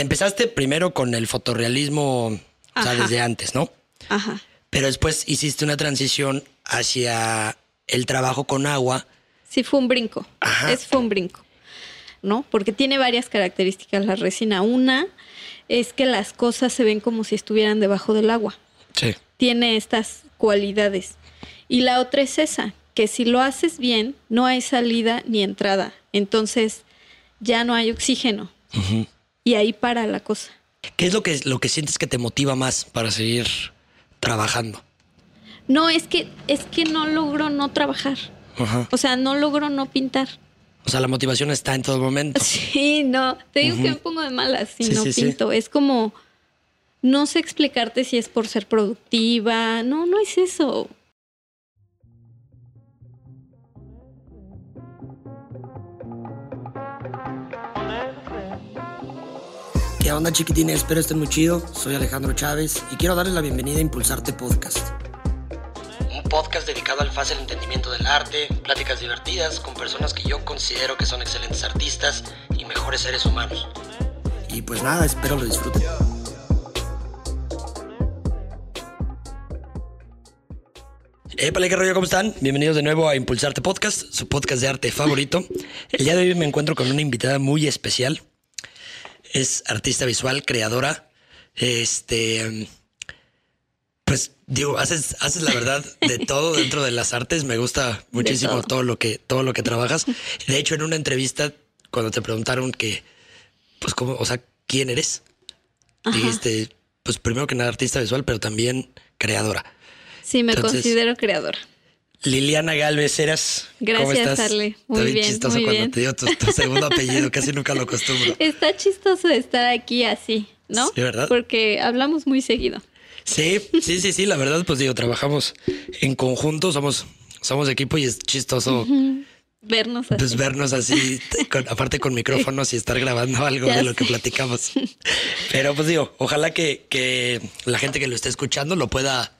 Empezaste primero con el fotorrealismo, o sea, desde antes, ¿no? Ajá. Pero después hiciste una transición hacia el trabajo con agua. Sí, fue un brinco. Ajá. Es fue un brinco. ¿No? Porque tiene varias características la resina. Una es que las cosas se ven como si estuvieran debajo del agua. Sí. Tiene estas cualidades. Y la otra es esa, que si lo haces bien, no hay salida ni entrada. Entonces ya no hay oxígeno. Y ahí para la cosa. ¿Qué es lo que, lo que sientes que te motiva más para seguir trabajando? No, es que, es que no logro no trabajar. Ajá. O sea, no logro no pintar. O sea, la motivación está en todo momento. Sí, no. Te digo que me pongo de malas si Sí, no sí, sí. pinto. Es como. No sé explicarte si es por ser productiva. No, no es eso. ¿Qué onda, chiquitines? Espero estén muy chido. Soy Alejandro Chávez y quiero darles la bienvenida a Impulsarte Podcast. Un podcast dedicado al fácil entendimiento del arte, pláticas divertidas con personas que yo considero que son excelentes artistas y mejores seres humanos. Y pues nada, espero lo disfruten. Épale, ¿qué rollo? ¿Cómo están? Bienvenidos de nuevo a Impulsarte Podcast, su podcast de arte favorito. El día de hoy me encuentro con una invitada muy especial es artista visual, creadora. Este, pues digo, haces, haces la verdad de todo dentro de las artes. Me gusta muchísimo todo. todo. lo que, todo lo que trabajas. De hecho, en una entrevista, cuando te preguntaron que, pues, cómo, o sea, quién eres, dijiste, pues, primero que nada artista visual, pero también creadora. Sí, me Entonces- considero creadora. Liliana Galvez, eras. ¿Cómo Gracias, estás? Arle. Muy Está bien, chistoso muy cuando bien. te digo tu, tu segundo apellido, casi nunca lo acostumbro. Está chistoso estar aquí así, ¿no? Sí, ¿verdad? Porque hablamos muy seguido. Sí, sí, sí, sí, la verdad, pues digo, trabajamos en conjunto, somos, somos equipo y es chistoso Vernos así. pues vernos así, con- aparte con micrófonos y estar grabando algo Ya de lo que platicamos. Pero pues digo, ojalá que, que la gente que lo esté escuchando lo pueda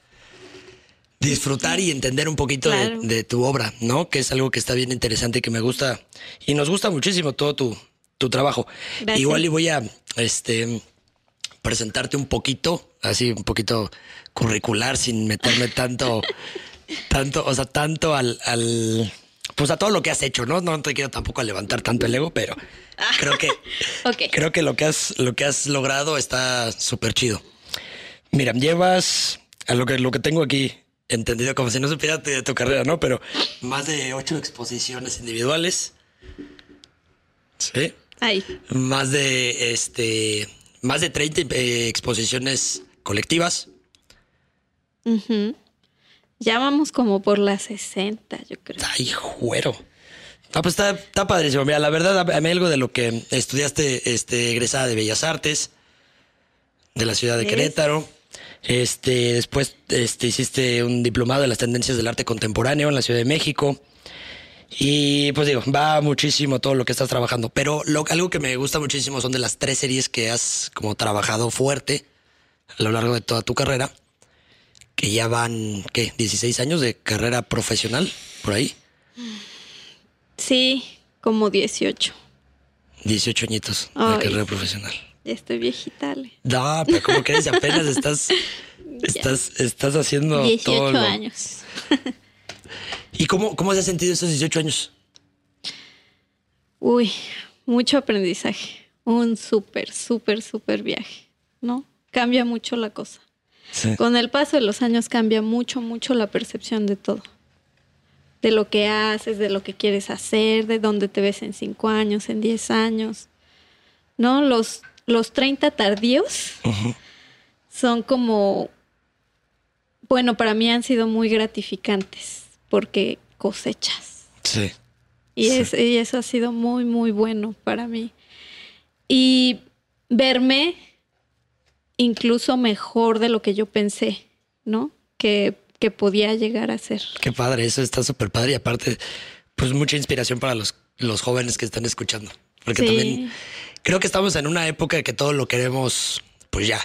disfrutar y entender un poquito de- Claro. de, tu obra, ¿no? Que es algo que está bien interesante y que me gusta y nos gusta muchísimo todo tu, tu trabajo. Gracias. Igual y voy a este presentarte un poquito, así un poquito curricular, sin meterme tanto, tanto, o sea, tanto al, al pues a todo lo que has hecho, ¿no? No te quiero tampoco levantar tanto el ego, pero creo que creo que lo que has lo que has logrado está súper chido. Mira, llevas a lo que lo que tengo aquí entendido como si no supiera de tu carrera, ¿no? Pero más de ocho exposiciones individuales. Sí. Ahí. Más de este más de 30 eh, exposiciones colectivas. Ujú. Ya vamos como por las 60, yo creo. Ay, juero. Ah, pues está, está padrísimo. Mira, la verdad, a mí algo de lo que estudiaste, este, egresada de Bellas Artes, de la ciudad de. Querétaro. Este, después este, hiciste un diplomado de las tendencias del arte contemporáneo en la Ciudad de México. Y pues digo, va muchísimo todo lo que estás trabajando. Pero lo, algo que me gusta muchísimo son de las tres series que has como trabajado fuerte a lo largo de toda tu carrera. Que ya van, ¿qué? 16 años de carrera profesional, por ahí. Sí, como 18. 18 añitos de Ay. carrera profesional. Ya estoy viejita, Ale. No, pero como Si apenas estás, estás, estás haciendo 18 todo. lo- años. ¿Y cómo, cómo se ha sentido esos 18 años? Uy, mucho aprendizaje. Un súper, súper, súper viaje, ¿no? Cambia mucho la cosa. Sí. Con el paso de los años cambia mucho, mucho la percepción de todo. De lo que haces, de lo que quieres hacer, de dónde te ves en 5 años, en 10 años. ¿No? Los, los 30 tardíos son como, bueno, para mí han sido muy gratificantes porque cosechas. Sí. Y, Sí. es- y eso ha sido muy, muy bueno para mí. Y verme incluso mejor de lo que yo pensé, ¿no? Que, que podía llegar a ser. Qué padre, eso está súper padre. Y aparte, pues mucha inspiración para los, los jóvenes que están escuchando. Porque Sí. también creo que estamos en una época que todo lo queremos, pues ya.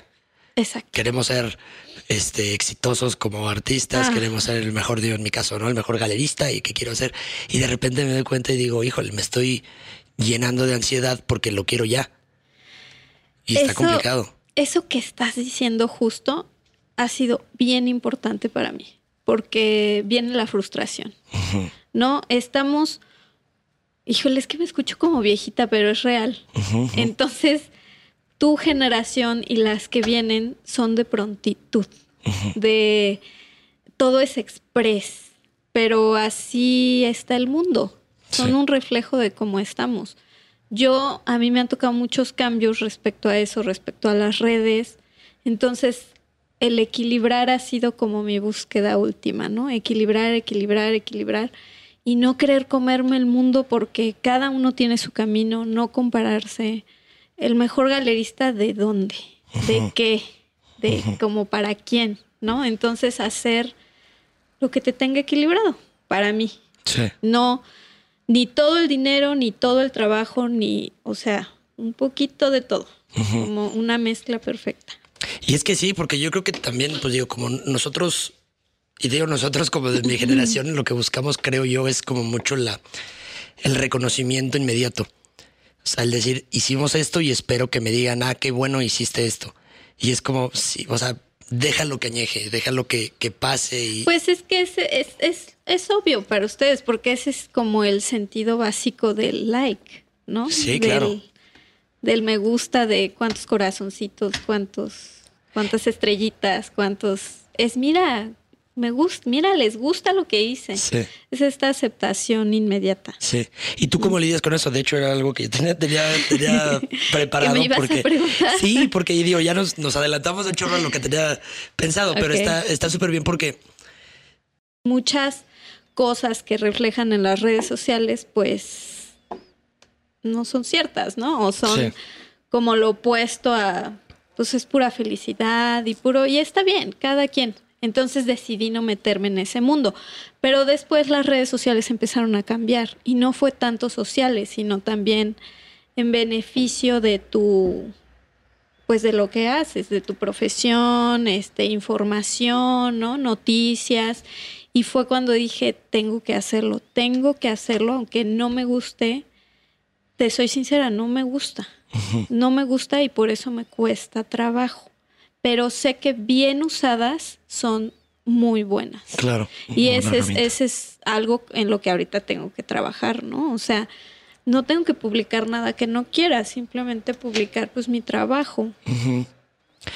Exacto. Queremos ser este, exitosos como artistas, Ah. queremos ser el mejor, digo, en mi caso, ¿no? El mejor galerista y qué quiero hacer. Y de repente me doy cuenta y digo, híjole, me estoy llenando de ansiedad porque lo quiero ya. Y está complicado. Eso que estás diciendo justo ha sido bien importante para mí, porque viene la frustración. ¿No? Estamos, híjole, es que me escucho como viejita, pero es real. Entonces, tu generación y las que vienen son de prontitud, de todo es express, pero así está el mundo. Son un reflejo de cómo estamos. Yo, a mí me han tocado muchos cambios respecto a eso, respecto a las redes. Entonces, el equilibrar ha sido como mi búsqueda última, ¿no? Equilibrar, equilibrar, equilibrar y no querer comerme el mundo porque cada uno tiene su camino, no compararse. El mejor galerista de dónde, de qué, de como para quién, ¿no? Entonces hacer lo que te tenga equilibrado para mí. Sí. No ni todo el dinero, ni todo el trabajo, ni, o sea, un poquito de todo, como una mezcla perfecta. Y es que sí, porque yo creo que también, pues digo, como nosotros, y digo nosotros como de mi generación, lo que buscamos, creo yo, es como mucho la, el reconocimiento inmediato. O sea, el decir, hicimos esto y espero que me digan, ah, qué bueno hiciste esto. Y es como, sí, o sea, déjalo que añeje, déjalo que, que pase. Y... Pues es que es, es, es, es, obvio para ustedes, porque ese es como el sentido básico del like, ¿no? Sí, claro del me gusta, de cuántos corazoncitos, cuántos, cuántas estrellitas, cuántos. Es mira, me gusta, mira, les gusta lo que hice. Sí. Es esta aceptación inmediata. Sí. ¿Y tú cómo lidias con eso? De hecho, era algo que tenía, tenía, preparado. me ibas porque, a preguntar? Sí, porque digo, ya nos, nos adelantamos de chorro a lo que tenía pensado, pero está súper bien porque. Muchas cosas que reflejan en las redes sociales, pues no son ciertas, ¿no? O son como lo opuesto a, pues es pura felicidad y puro, y está bien, cada quien. Entonces decidí no meterme en ese mundo. Pero después las redes sociales empezaron a cambiar y no fue tanto sociales, sino también en beneficio de tu pues de lo que haces, de tu profesión, este información, ¿no? noticias y fue cuando dije, tengo que hacerlo, tengo que hacerlo aunque no me guste te soy sincera, no me gusta. No me gusta y por eso me cuesta trabajo. Pero sé que bien usadas son muy buenas. Claro. Y ese es, ese es algo en lo que ahorita tengo que trabajar, ¿no? O sea, no tengo que publicar nada que no quiera, simplemente publicar pues mi trabajo.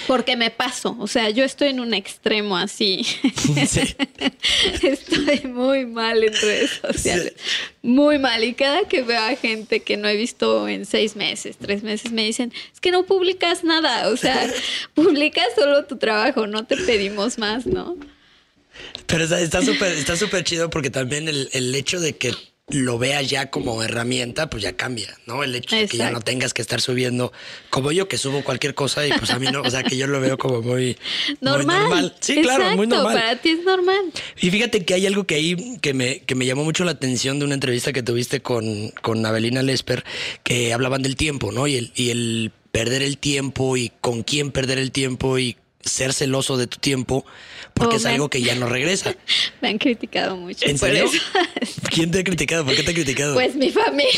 Porque me paso, o sea, yo estoy en un extremo así. estoy muy mal en redes sociales. Muy mal. Y cada que veo a gente que no he visto en seis meses, tres meses, me dicen, es que no publicas nada. O sea, publicas solo tu trabajo, no te pedimos más, ¿no? Pero está súper está súper chido porque también el, el hecho de que lo veas ya como herramienta, pues ya cambia, ¿no? El hecho de que ya no tengas que estar subiendo, como yo que subo cualquier cosa y pues a mí no, o sea, que yo lo veo como muy normal. Sí, claro, muy normal. Para ti es normal. Y fíjate que hay algo que ahí que me, que me llamó mucho la atención de una entrevista que tuviste con, con Abelina Lesper, que hablaban del tiempo, ¿no? Y el, y el perder el tiempo y con quién perder el tiempo y ser celoso de tu tiempo porque es algo que ya no regresa. Me han criticado mucho. ¿En serio? ¿Quién te ha criticado? ¿Por qué te ha criticado? Pues mi familia.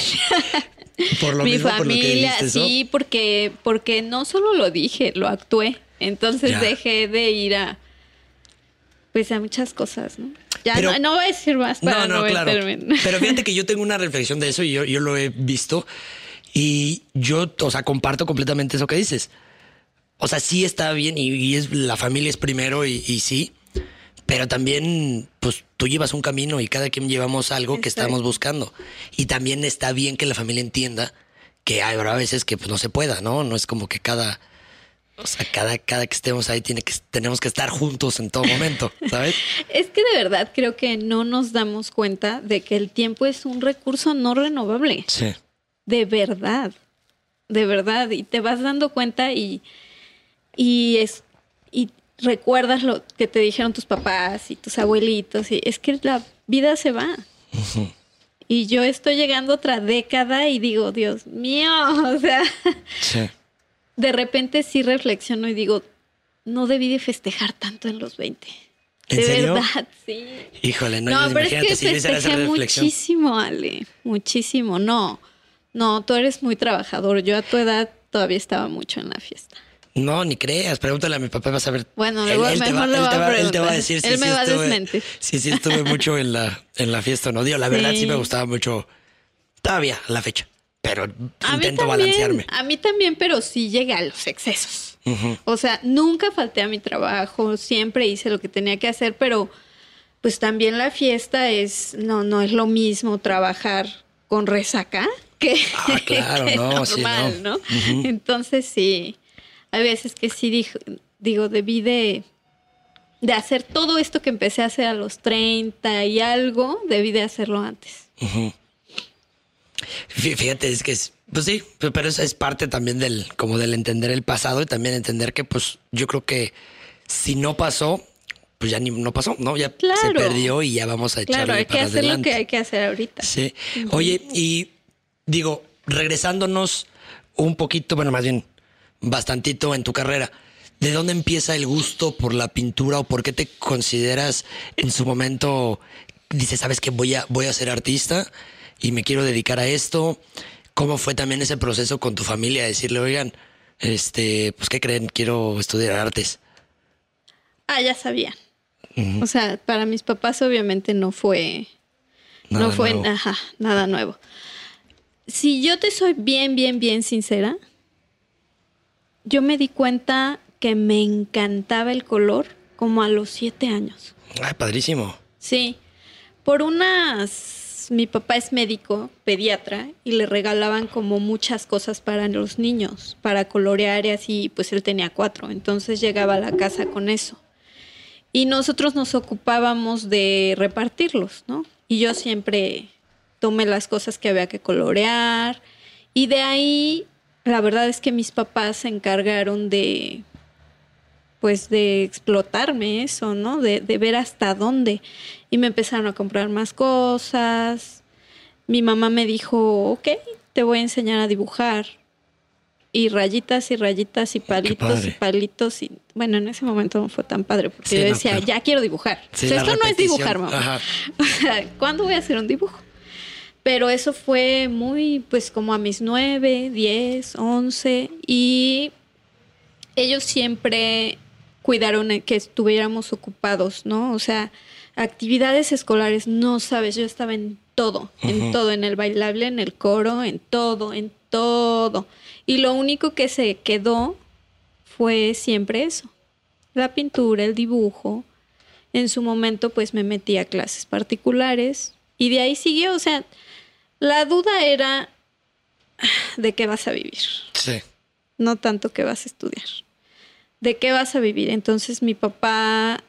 Por lo mi familia, sí, porque, porque no solo lo dije, lo actué. Entonces dejé de ir a pues a muchas cosas, ¿no? Ya no, voy a decir más para no, no, claro. Pero fíjate que yo tengo una reflexión de eso y yo, yo lo he visto y yo, o sea, comparto completamente eso que dices. O sea, sí está bien y, es, la familia es primero y, sí, pero también, pues tú llevas un camino y cada quien llevamos algo que estamos buscando. Y también está bien que la familia entienda que habrá veces que pues, no se pueda, ¿no? No es como que cada, o sea, cada, cada que estemos ahí tiene que, tenemos que estar juntos en todo momento, ¿sabes? es que de verdad creo que no nos damos cuenta de que el tiempo es un recurso no renovable. Sí. De verdad, de verdad. Y te vas dando cuenta y y es y recuerdas lo que te dijeron tus papás y tus abuelitos y es que la vida se va. Y yo estoy llegando otra década y digo, Dios mío, o sea, de repente sí reflexiono y digo, no debí de festejar tanto en los 20. ¿En de serio? verdad, sí. Híjole, no, no pero es que si festejé muchísimo, Ale, muchísimo. No, no, tú eres muy trabajador. Yo a tu edad todavía estaba mucho en la fiesta. No, ni creas. Pregúntale a mi papá, vas a ver. Bueno, él, él, te va, él, te va, él, te va, a decir si él me sí va estuve, a desmentir. Sí estuve mucho en la, en la fiesta, ¿no? Digo, la verdad sí. me gustaba mucho. Todavía, la fecha. Pero a intento también, balancearme. A mí también, pero sí llegué a los excesos. Uh -huh. O sea, nunca falté a mi trabajo, siempre hice lo que tenía que hacer, pero pues también la fiesta es, no, no es lo mismo trabajar con resaca que, ah, claro, que no, normal, sí, ¿no? Uh -huh. Entonces sí, hay veces que sí digo, digo debí de, de hacer todo esto que empecé a hacer a los 30 y algo, debí de hacerlo antes. Uh -huh. Fíjate, es que es, pues sí, pero eso es parte también del, como del entender el pasado y también entender que, pues, yo creo que si no pasó, pues ya ni no pasó, ¿no? Ya claro. se perdió y ya vamos a echarle Claro, hay que para hacer adelante. lo que hay que hacer ahorita. Sí. Oye, y digo, regresándonos un poquito, bueno, más bien bastantito en tu carrera, ¿de dónde empieza el gusto por la pintura o por qué te consideras en su momento, dices, sabes que voy a, voy a ser artista y me quiero dedicar a esto? ¿Cómo fue también ese proceso con tu familia? Decirle, oigan, este, pues, ¿qué creen? Quiero estudiar artes. Ah, ya sabían. Uh -huh. O sea, para mis papás obviamente no fue, nada no fue, nuevo. ajá, nada nuevo. Si yo te soy bien, bien, bien sincera, yo me di cuenta que me encantaba el color como a los siete años. Ay, padrísimo. Sí. Por unas. Mi papá es médico, pediatra, y le regalaban como muchas cosas para los niños, para colorear y así, pues él tenía cuatro. Entonces llegaba a la casa con eso. Y nosotros nos ocupábamos de repartirlos, ¿no? Y yo siempre tomé las cosas que había que colorear. Y de ahí, la verdad es que mis papás se encargaron de, pues, de explotarme eso, ¿no? De, de ver hasta dónde. Y me empezaron a comprar más cosas. Mi mamá me dijo, ok, te voy a enseñar a dibujar. Y rayitas y rayitas y palitos y palitos. Y bueno, en ese momento no fue tan padre porque sí, yo decía, no, claro. ya quiero dibujar. Sí, o sea, esto no es dibujar, mamá. O sea, ¿cuándo voy a hacer un dibujo? Pero eso fue muy, pues como a mis nueve, diez, once. Y ellos siempre cuidaron que estuviéramos ocupados, ¿no? O sea, actividades escolares, no sabes, yo estaba en todo, uh -huh. en todo, en el bailable, en el coro, en todo, en todo. Y lo único que se quedó fue siempre eso, la pintura, el dibujo. En su momento pues me metí a clases particulares y de ahí siguió, o sea, la duda era de qué vas a vivir. Sí. No tanto que vas a estudiar. ¿De qué vas a vivir? Entonces mi papá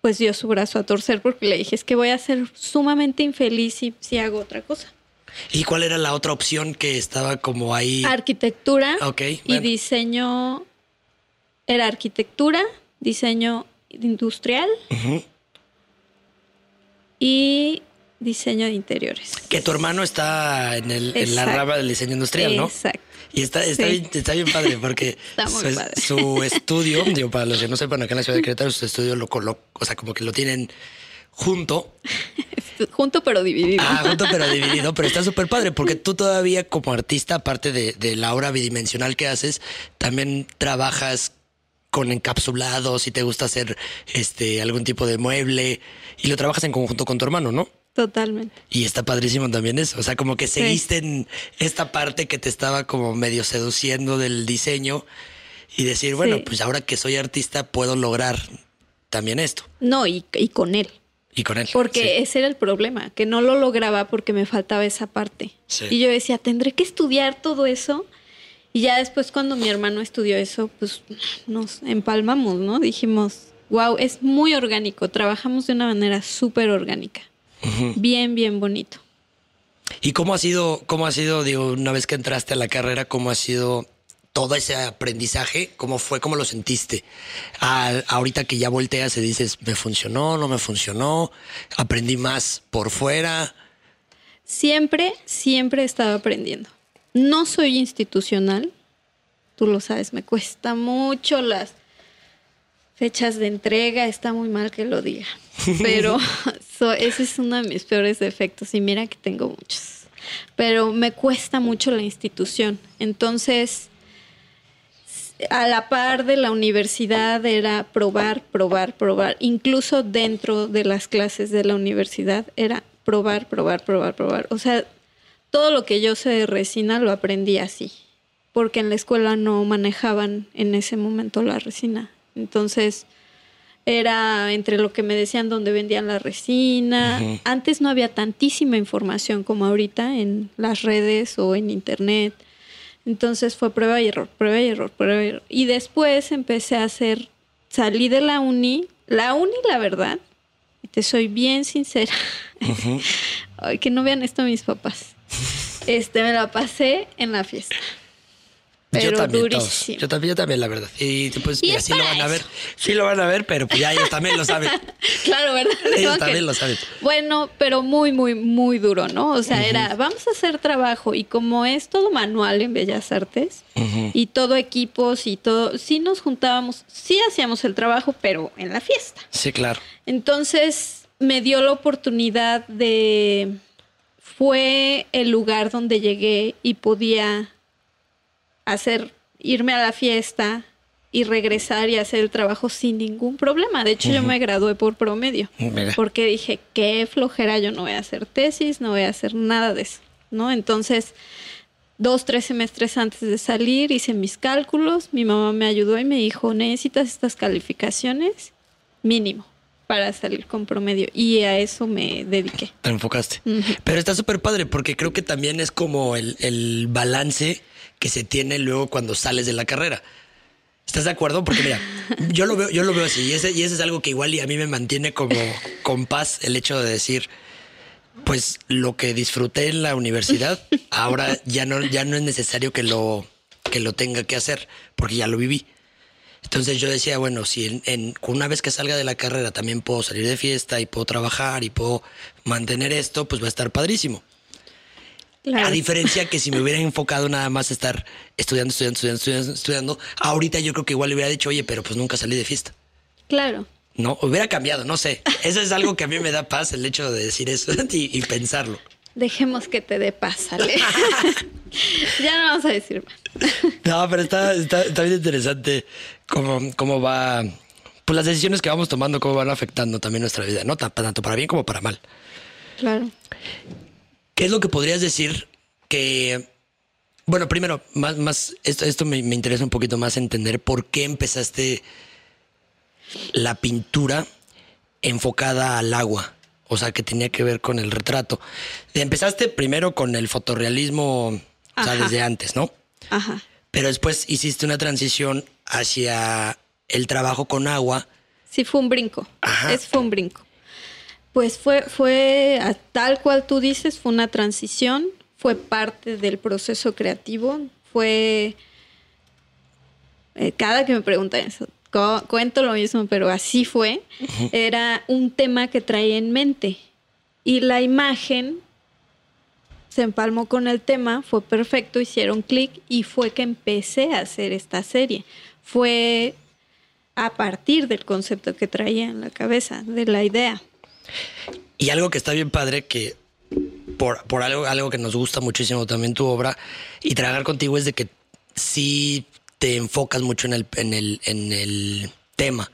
pues dio su brazo a torcer porque le dije, es que voy a ser sumamente infeliz si, si hago otra cosa. ¿Y cuál era la otra opción que estaba como ahí? Arquitectura okay, y diseño. Era arquitectura, diseño industrial uh -huh. y diseño de interiores. Que tu hermano está en, el, en la rama del diseño industrial, ¿no? Exacto. Y está, está, sí. bien, está bien padre porque su, padre. su, estudio, digo, para los que no sepan, acá en la ciudad de Querétaro, su estudio lo coloca, o sea, como que lo tienen junto. junto pero dividido. Ah, junto pero dividido, pero está súper padre porque tú todavía como artista, aparte de, de la obra bidimensional que haces, también trabajas con encapsulados y te gusta hacer este algún tipo de mueble y lo trabajas en conjunto con tu hermano, ¿no? Totalmente. Y está padrísimo también eso. O sea, como que seguiste sí. en esta parte que te estaba como medio seduciendo del diseño y decir, bueno, sí. pues ahora que soy artista puedo lograr también esto. No, y, y con él. Y con él. Porque sí. ese era el problema, que no lo lograba porque me faltaba esa parte. Y yo decía, tendré que estudiar todo eso. Y ya después cuando mi hermano estudió eso, pues nos empalmamos, ¿no? Dijimos, wow, es muy orgánico, trabajamos de una manera súper orgánica. Uh -huh. Bien, bien bonito. ¿Y cómo ha sido, cómo ha sido, digo, una vez que entraste a la carrera, cómo ha sido todo ese aprendizaje? ¿Cómo fue? ¿Cómo lo sentiste? A, ahorita que ya volteas y dices, ¿me funcionó? ¿No me funcionó? ¿Aprendí más por fuera? Siempre, siempre he estado aprendiendo. No soy institucional, tú lo sabes, me cuesta mucho las fechas de entrega, está muy mal que lo diga, pero so, ese es uno de mis peores defectos y mira que tengo muchos, pero me cuesta mucho la institución, entonces a la par de la universidad era probar, probar, probar. Incluso dentro de las clases de la universidad era probar, probar, probar, probar. O sea, todo lo que yo sé de resina lo aprendí así, porque en la escuela no manejaban en ese momento la resina. Entonces, era entre lo que me decían donde vendían la resina. Antes no había tantísima información como ahorita en las redes o en internet. Entonces fue prueba y error, prueba y error, prueba y error. Y después empecé a hacer, salí de la uni. La uni, la verdad, y te soy bien sincera, Ay, que no vean esto mis papás. Este, me la pasé en la fiesta. Pero yo también, durísimo. Yo también, yo también, la verdad. Y pues Y mira, es sí lo van a ver. Sí lo van a ver, pero pues ya ellos también lo saben. claro, ¿verdad? Ellos que- también lo saben. Bueno, pero muy, muy, muy duro, ¿no? O sea, era, vamos a hacer trabajo y como es todo manual en Bellas Artes y todo equipos y todo, sí nos juntábamos, sí hacíamos el trabajo, pero en la fiesta. Sí, claro. Entonces me dio la oportunidad de, fue el lugar donde llegué y podía hacer, irme a la fiesta y regresar y hacer el trabajo sin ningún problema. De hecho, yo me gradué por promedio. Mira. Porque dije, qué flojera, yo no voy a hacer tesis, no voy a hacer nada de eso, ¿no? Entonces, dos, tres semestres antes de salir, hice mis cálculos, mi mamá me ayudó y me dijo, necesitas estas calificaciones mínimo para salir con promedio. Y a eso me dediqué. Te enfocaste. Pero está súper padre porque creo que también es como el, el balance que se tiene luego cuando sales de la carrera. ¿Estás de acuerdo? Porque mira, yo lo veo, yo lo veo así, y ese, y ese es algo que igual y a mí me mantiene como con paz el hecho de decir, pues lo que disfruté en la universidad, ahora ya no, ya no es necesario que lo, que lo tenga que hacer, porque ya lo viví. Entonces yo decía, bueno, si en- una vez que salga de la carrera también puedo salir de fiesta y puedo trabajar y puedo mantener esto, pues va a estar padrísimo. Claro. A diferencia que si me hubiera enfocado nada más a estar estudiando, estudiando, estudiando, estudiando, estudiando, ahorita yo creo que igual le hubiera dicho, oye, pero pues nunca salí de fiesta. Claro. No, hubiera cambiado, no sé. Eso es algo que a mí me da paz, el hecho de decir eso y, y pensarlo. Dejemos que te dé paz, Ale. ya no vamos a decir más. No, pero está, está, está bien interesante cómo, cómo va, pues las decisiones que vamos tomando, cómo van afectando también nuestra vida, ¿no? Ta- Tanto para bien como para mal. Claro. ¿Qué es lo que podrías decir que... Bueno, primero, más, más esto, esto me, me interesa un poquito más entender por qué empezaste la pintura enfocada al agua, o sea, que tenía que ver con el retrato. Empezaste primero con el fotorrealismo, o sea, desde antes, ¿no? Ajá. Pero después hiciste una transición hacia el trabajo con agua. Sí, fue un brinco. Ajá. Es fue un brinco. Pues fue, fue a- tal cual tú dices, fue una transición, fue parte del proceso creativo, fue eh, cada que me preguntan eso, cu- cuento lo mismo, pero así fue. Era un tema que traía en mente y la imagen se empalmó con el tema, fue perfecto, hicieron clic y fue que empecé a hacer esta serie. Fue a partir del concepto que traía en la cabeza, de la idea. Y algo que está bien padre, que por, por algo, algo que nos gusta muchísimo también tu obra y trabajar contigo es de que sí te enfocas mucho en el, en el, en el tema,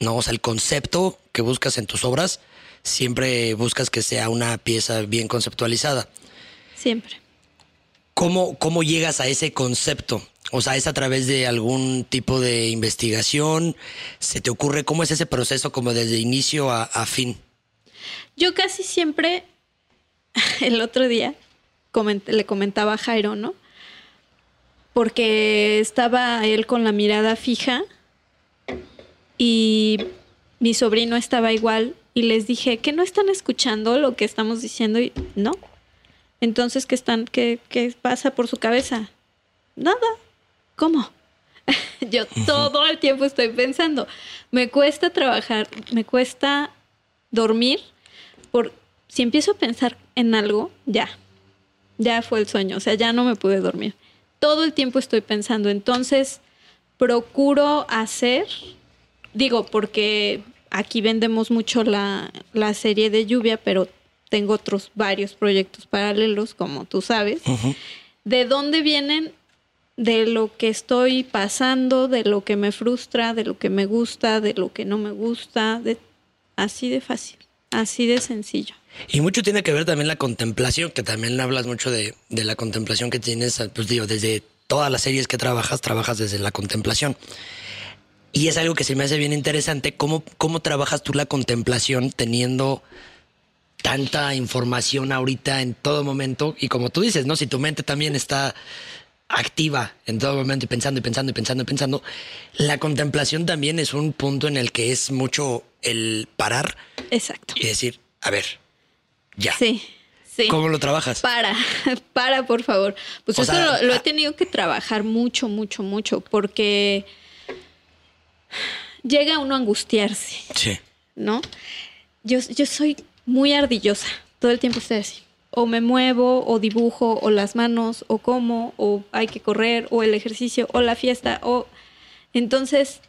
¿no? O sea, el concepto que buscas en tus obras, siempre buscas que sea una pieza bien conceptualizada. Siempre. ¿Cómo, ¿Cómo llegas a ese concepto? O sea, ¿es a través de algún tipo de investigación? ¿Se te ocurre cómo es ese proceso como desde inicio a, a fin? Yo casi siempre, el otro día, coment- le comentaba a Jairo, ¿no? Porque estaba él con la mirada fija y mi sobrino estaba igual y les dije, ¿que no están escuchando lo que estamos diciendo? Y no. Entonces, ¿qué, están, qué, qué pasa por su cabeza? Nada. ¿Cómo? Yo todo el tiempo estoy pensando. Me cuesta trabajar, me cuesta dormir por si empiezo a pensar en algo, ya. Ya fue el sueño, o sea, ya no me pude dormir. Todo el tiempo estoy pensando, entonces procuro hacer, digo, porque aquí vendemos mucho la, la serie de lluvia, pero tengo otros varios proyectos paralelos, como tú sabes. ¿De dónde vienen? de lo que estoy pasando, de lo que me frustra, de lo que me gusta, de lo que no me gusta, de, así de fácil, así de sencillo. Y mucho tiene que ver también la contemplación, que también hablas mucho de, la contemplación que tienes, pues digo, desde todas las series que trabajas, trabajas desde la contemplación. Y es algo que se me hace bien interesante, cómo, cómo trabajas tú la contemplación teniendo tanta información ahorita en todo momento. Y como tú dices, ¿no? Si tu mente también está activa en todo momento y pensando y pensando y pensando y pensando, la contemplación también es un punto en el que es mucho el parar. Exacto. Y decir, a ver, ya. Sí. Sí. ¿Cómo lo trabajas? Para, para, por favor. Pues eso lo, he tenido que trabajar mucho, mucho, mucho, porque llega uno a angustiarse. Sí. ¿No? Yo, yo soy muy ardillosa. Todo el tiempo estoy así. O me muevo, o dibujo, o las manos, o como, o hay que correr, o el ejercicio, o la fiesta, o... Entonces,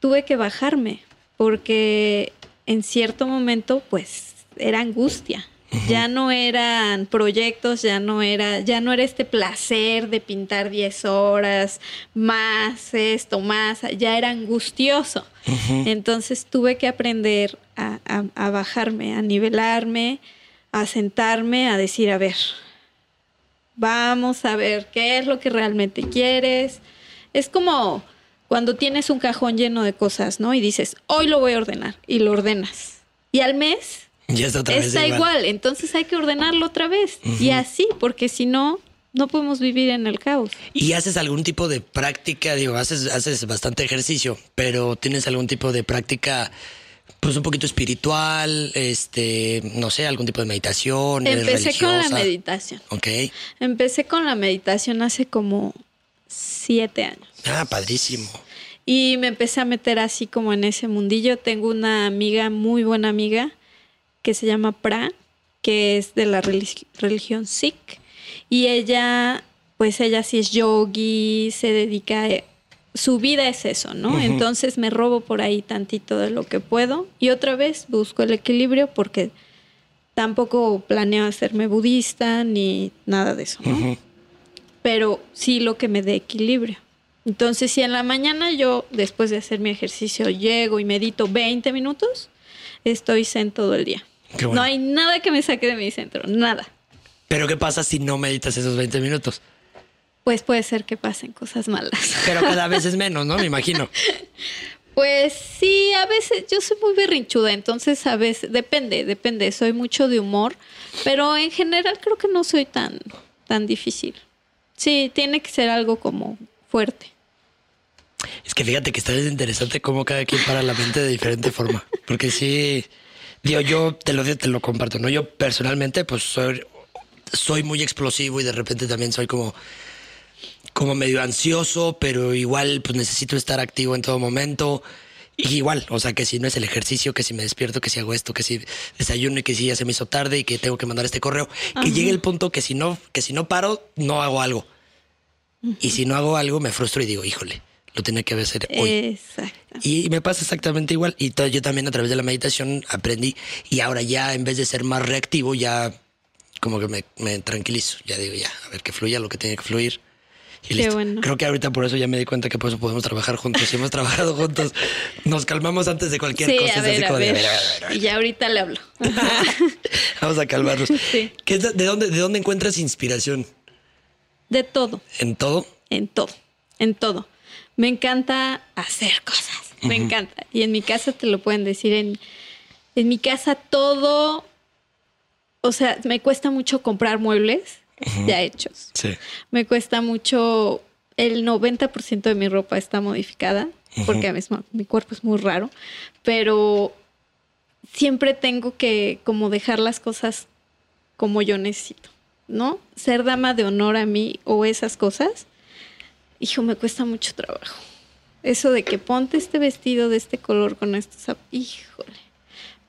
tuve que bajarme, porque en cierto momento, pues, era angustia. Ya no eran proyectos, ya no era, ya no era este placer de pintar 10 horas, más esto, más, ya era angustioso. Entonces tuve que aprender a, a, bajarme, a nivelarme, a sentarme, a decir, a ver, vamos a ver qué es lo que realmente quieres. Es como cuando tienes un cajón lleno de cosas, ¿no? Y dices, hoy lo voy a ordenar, y lo ordenas. Y al mes ya está otra está igual. entonces hay que ordenarlo otra vez. Y así, porque si no, no podemos vivir en el caos. ¿Y haces algún tipo de práctica? Digo, haces, haces bastante ejercicio, pero ¿tienes algún tipo de práctica, pues un poquito espiritual, este, no sé, algún tipo de meditación? Empecé con la meditación. Ok. Empecé con la meditación hace como siete años. Ah, padrísimo. Y me empecé a meter así como en ese mundillo. Tengo una amiga, muy buena amiga, que se llama Pra, que es de la religión Sikh. Y ella, pues ella sí es yogi, se dedica, a, su vida es eso, ¿no? Entonces me robo por ahí tantito de lo que puedo y otra vez busco el equilibrio porque tampoco planeo hacerme budista ni nada de eso, ¿no? Pero sí lo que me dé equilibrio. Entonces, si en la mañana yo, después de hacer mi ejercicio, llego y medito 20 minutos, estoy zen todo el día. No hay nada que me saque de mi centro, nada. Pero ¿qué pasa si no meditas esos 20 minutos? Pues puede ser que pasen cosas malas. Pero cada vez es menos, ¿no? Me imagino. Pues sí, a veces yo soy muy berrinchuda, entonces a veces depende, depende, soy mucho de humor, pero en general creo que no soy tan tan difícil. Sí, tiene que ser algo como fuerte. Es que fíjate que está interesante cómo cada quien para la mente de diferente forma, porque sí Digo, yo te lo, te lo comparto, ¿no? Yo personalmente, pues soy, soy muy explosivo y de repente también soy como, como medio ansioso, pero igual pues necesito estar activo en todo momento. Y igual, o sea, que si no es el ejercicio, que si me despierto, que si hago esto, que si desayuno y que si ya se me hizo tarde y que tengo que mandar este correo, que llegue el punto que si no, que si no paro, no hago algo. Y si no hago algo, me frustro y digo, híjole, lo tenía que hacer hoy. Exacto. Y me pasa exactamente igual. Y yo también a través de la meditación aprendí y ahora ya en vez de ser más reactivo, ya como que me, me tranquilizo. Ya digo, ya, a ver que fluya lo que tiene que fluir. Y listo. Creo que ahorita por eso ya me di cuenta que por eso podemos trabajar juntos. Si hemos trabajado juntos, nos calmamos antes de cualquier cosa. A ver, a ver. Y ya ahorita le hablo. Vamos a calmarnos. Sí. de, dónde, ¿De dónde encuentras inspiración? De todo. ¿En todo? En todo. En todo me encanta hacer cosas, me encanta. Y en mi casa te lo pueden decir, en, en mi casa todo, o sea, me cuesta mucho comprar muebles ya hechos. Sí. Me cuesta mucho, el 90% de mi ropa está modificada, porque a veces mi cuerpo es muy raro, pero siempre tengo que como dejar las cosas como yo necesito, ¿no? Ser dama de honor a mí o esas cosas hijo, me cuesta mucho trabajo. Eso de que ponte este vestido de este color con estos híjole.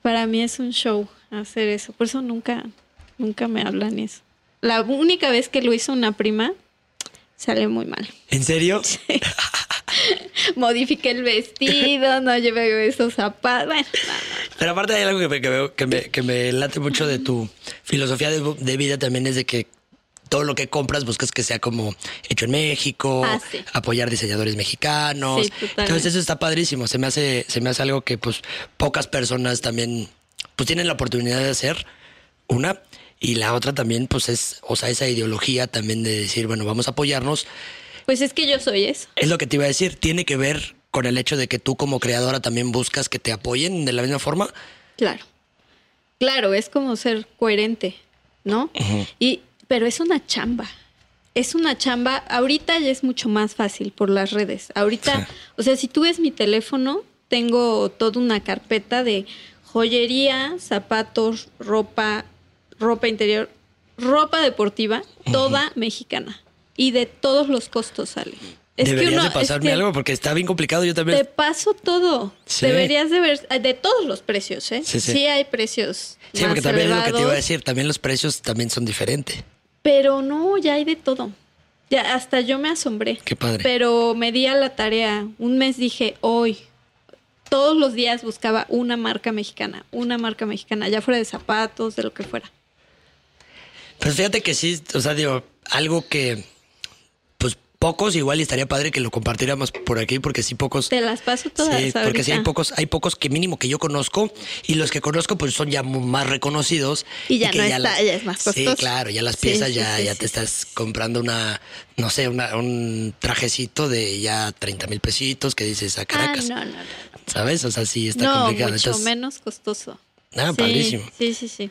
Para mí es un show hacer eso. Por eso nunca, nunca me hablan eso. La única vez que lo hizo una prima, sale muy mal. ¿En serio? Sí. Modifiqué el vestido, no llevé esos zapatos. Bueno, Pero aparte hay algo que me, que, me, que me late mucho de tu filosofía de, de vida también es de que todo lo que compras buscas que sea como hecho en México, Ah, sí. apoyar diseñadores mexicanos. Sí. Entonces eso está padrísimo. Se me hace, se me hace algo que pues pocas personas también pues tienen la oportunidad de hacer. Una. Y la otra también, pues es, o sea, esa ideología también de decir, bueno, vamos a apoyarnos. Pues es que yo soy eso. Es lo que te iba a decir, tiene que ver con el hecho de que tú como creadora también buscas que te apoyen de la misma forma. Claro. Claro, es como ser coherente, ¿no? Y, pero es una chamba. Es una chamba. Ahorita ya es mucho más fácil por las redes. Ahorita, Sí. o sea, si tú ves mi teléfono, tengo toda una carpeta de joyería, zapatos, ropa, ropa interior, ropa deportiva, toda mexicana. Y de todos los costos sale. Es que Deberías uno- de es pasarme que- algo porque está bien complicado. Yo también. te paso todo. Sí. Deberías de ver de todos los precios, ¿eh? Sí, sí. hay precios. Sí, más porque también es lo que te iba a decir, también los precios también son diferentes. Pero no, ya hay de todo. Ya hasta yo me asombré. Qué padre. Pero me di a la tarea. Un mes dije, hoy. Todos los días buscaba una marca mexicana, una marca mexicana, ya fuera de zapatos, de lo que fuera. Pues fíjate que sí, o sea, digo, algo que, pues pocos, igual y estaría padre que lo compartiéramos por aquí, porque sí pocos. Te las paso todas. Sí, porque sí hay pocos, hay pocos que mínimo que yo conozco y los que conozco pues son ya más reconocidos. Y ya que no está, ya es más Sí, costoso. claro, ya las Sí, piezas sí, ya, sí, ya sí, te sí. estás comprando una, no sé, una, un trajecito de ya 30 mil pesitos que dices a Ah, Caracas, no, no, no. ¿sabes? O sea, sí está No, complicado. mucho Entonces, menos costoso. Ah, Sí, padrísimo. Sí, sí, sí.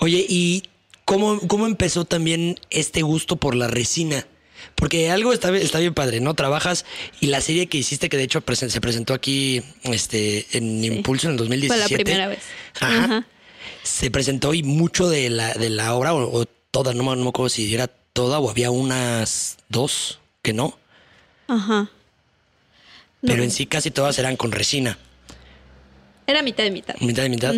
Oye, ¿y cómo, cómo empezó también este gusto por la resina? Porque algo está, bien- está bien padre, ¿no? Trabajas y la serie que hiciste, que de hecho presen- se presentó aquí este, en Impulso en el Fue 2017. la primera vez. Ajá. Ajá. Se presentó y mucho de la, de la obra, o, o toda, no, me- no me acuerdo si era toda o había unas dos que no. Ajá. Pero No. en sí casi todas eran con resina. Era mitad de mitad. Mitad de mitad.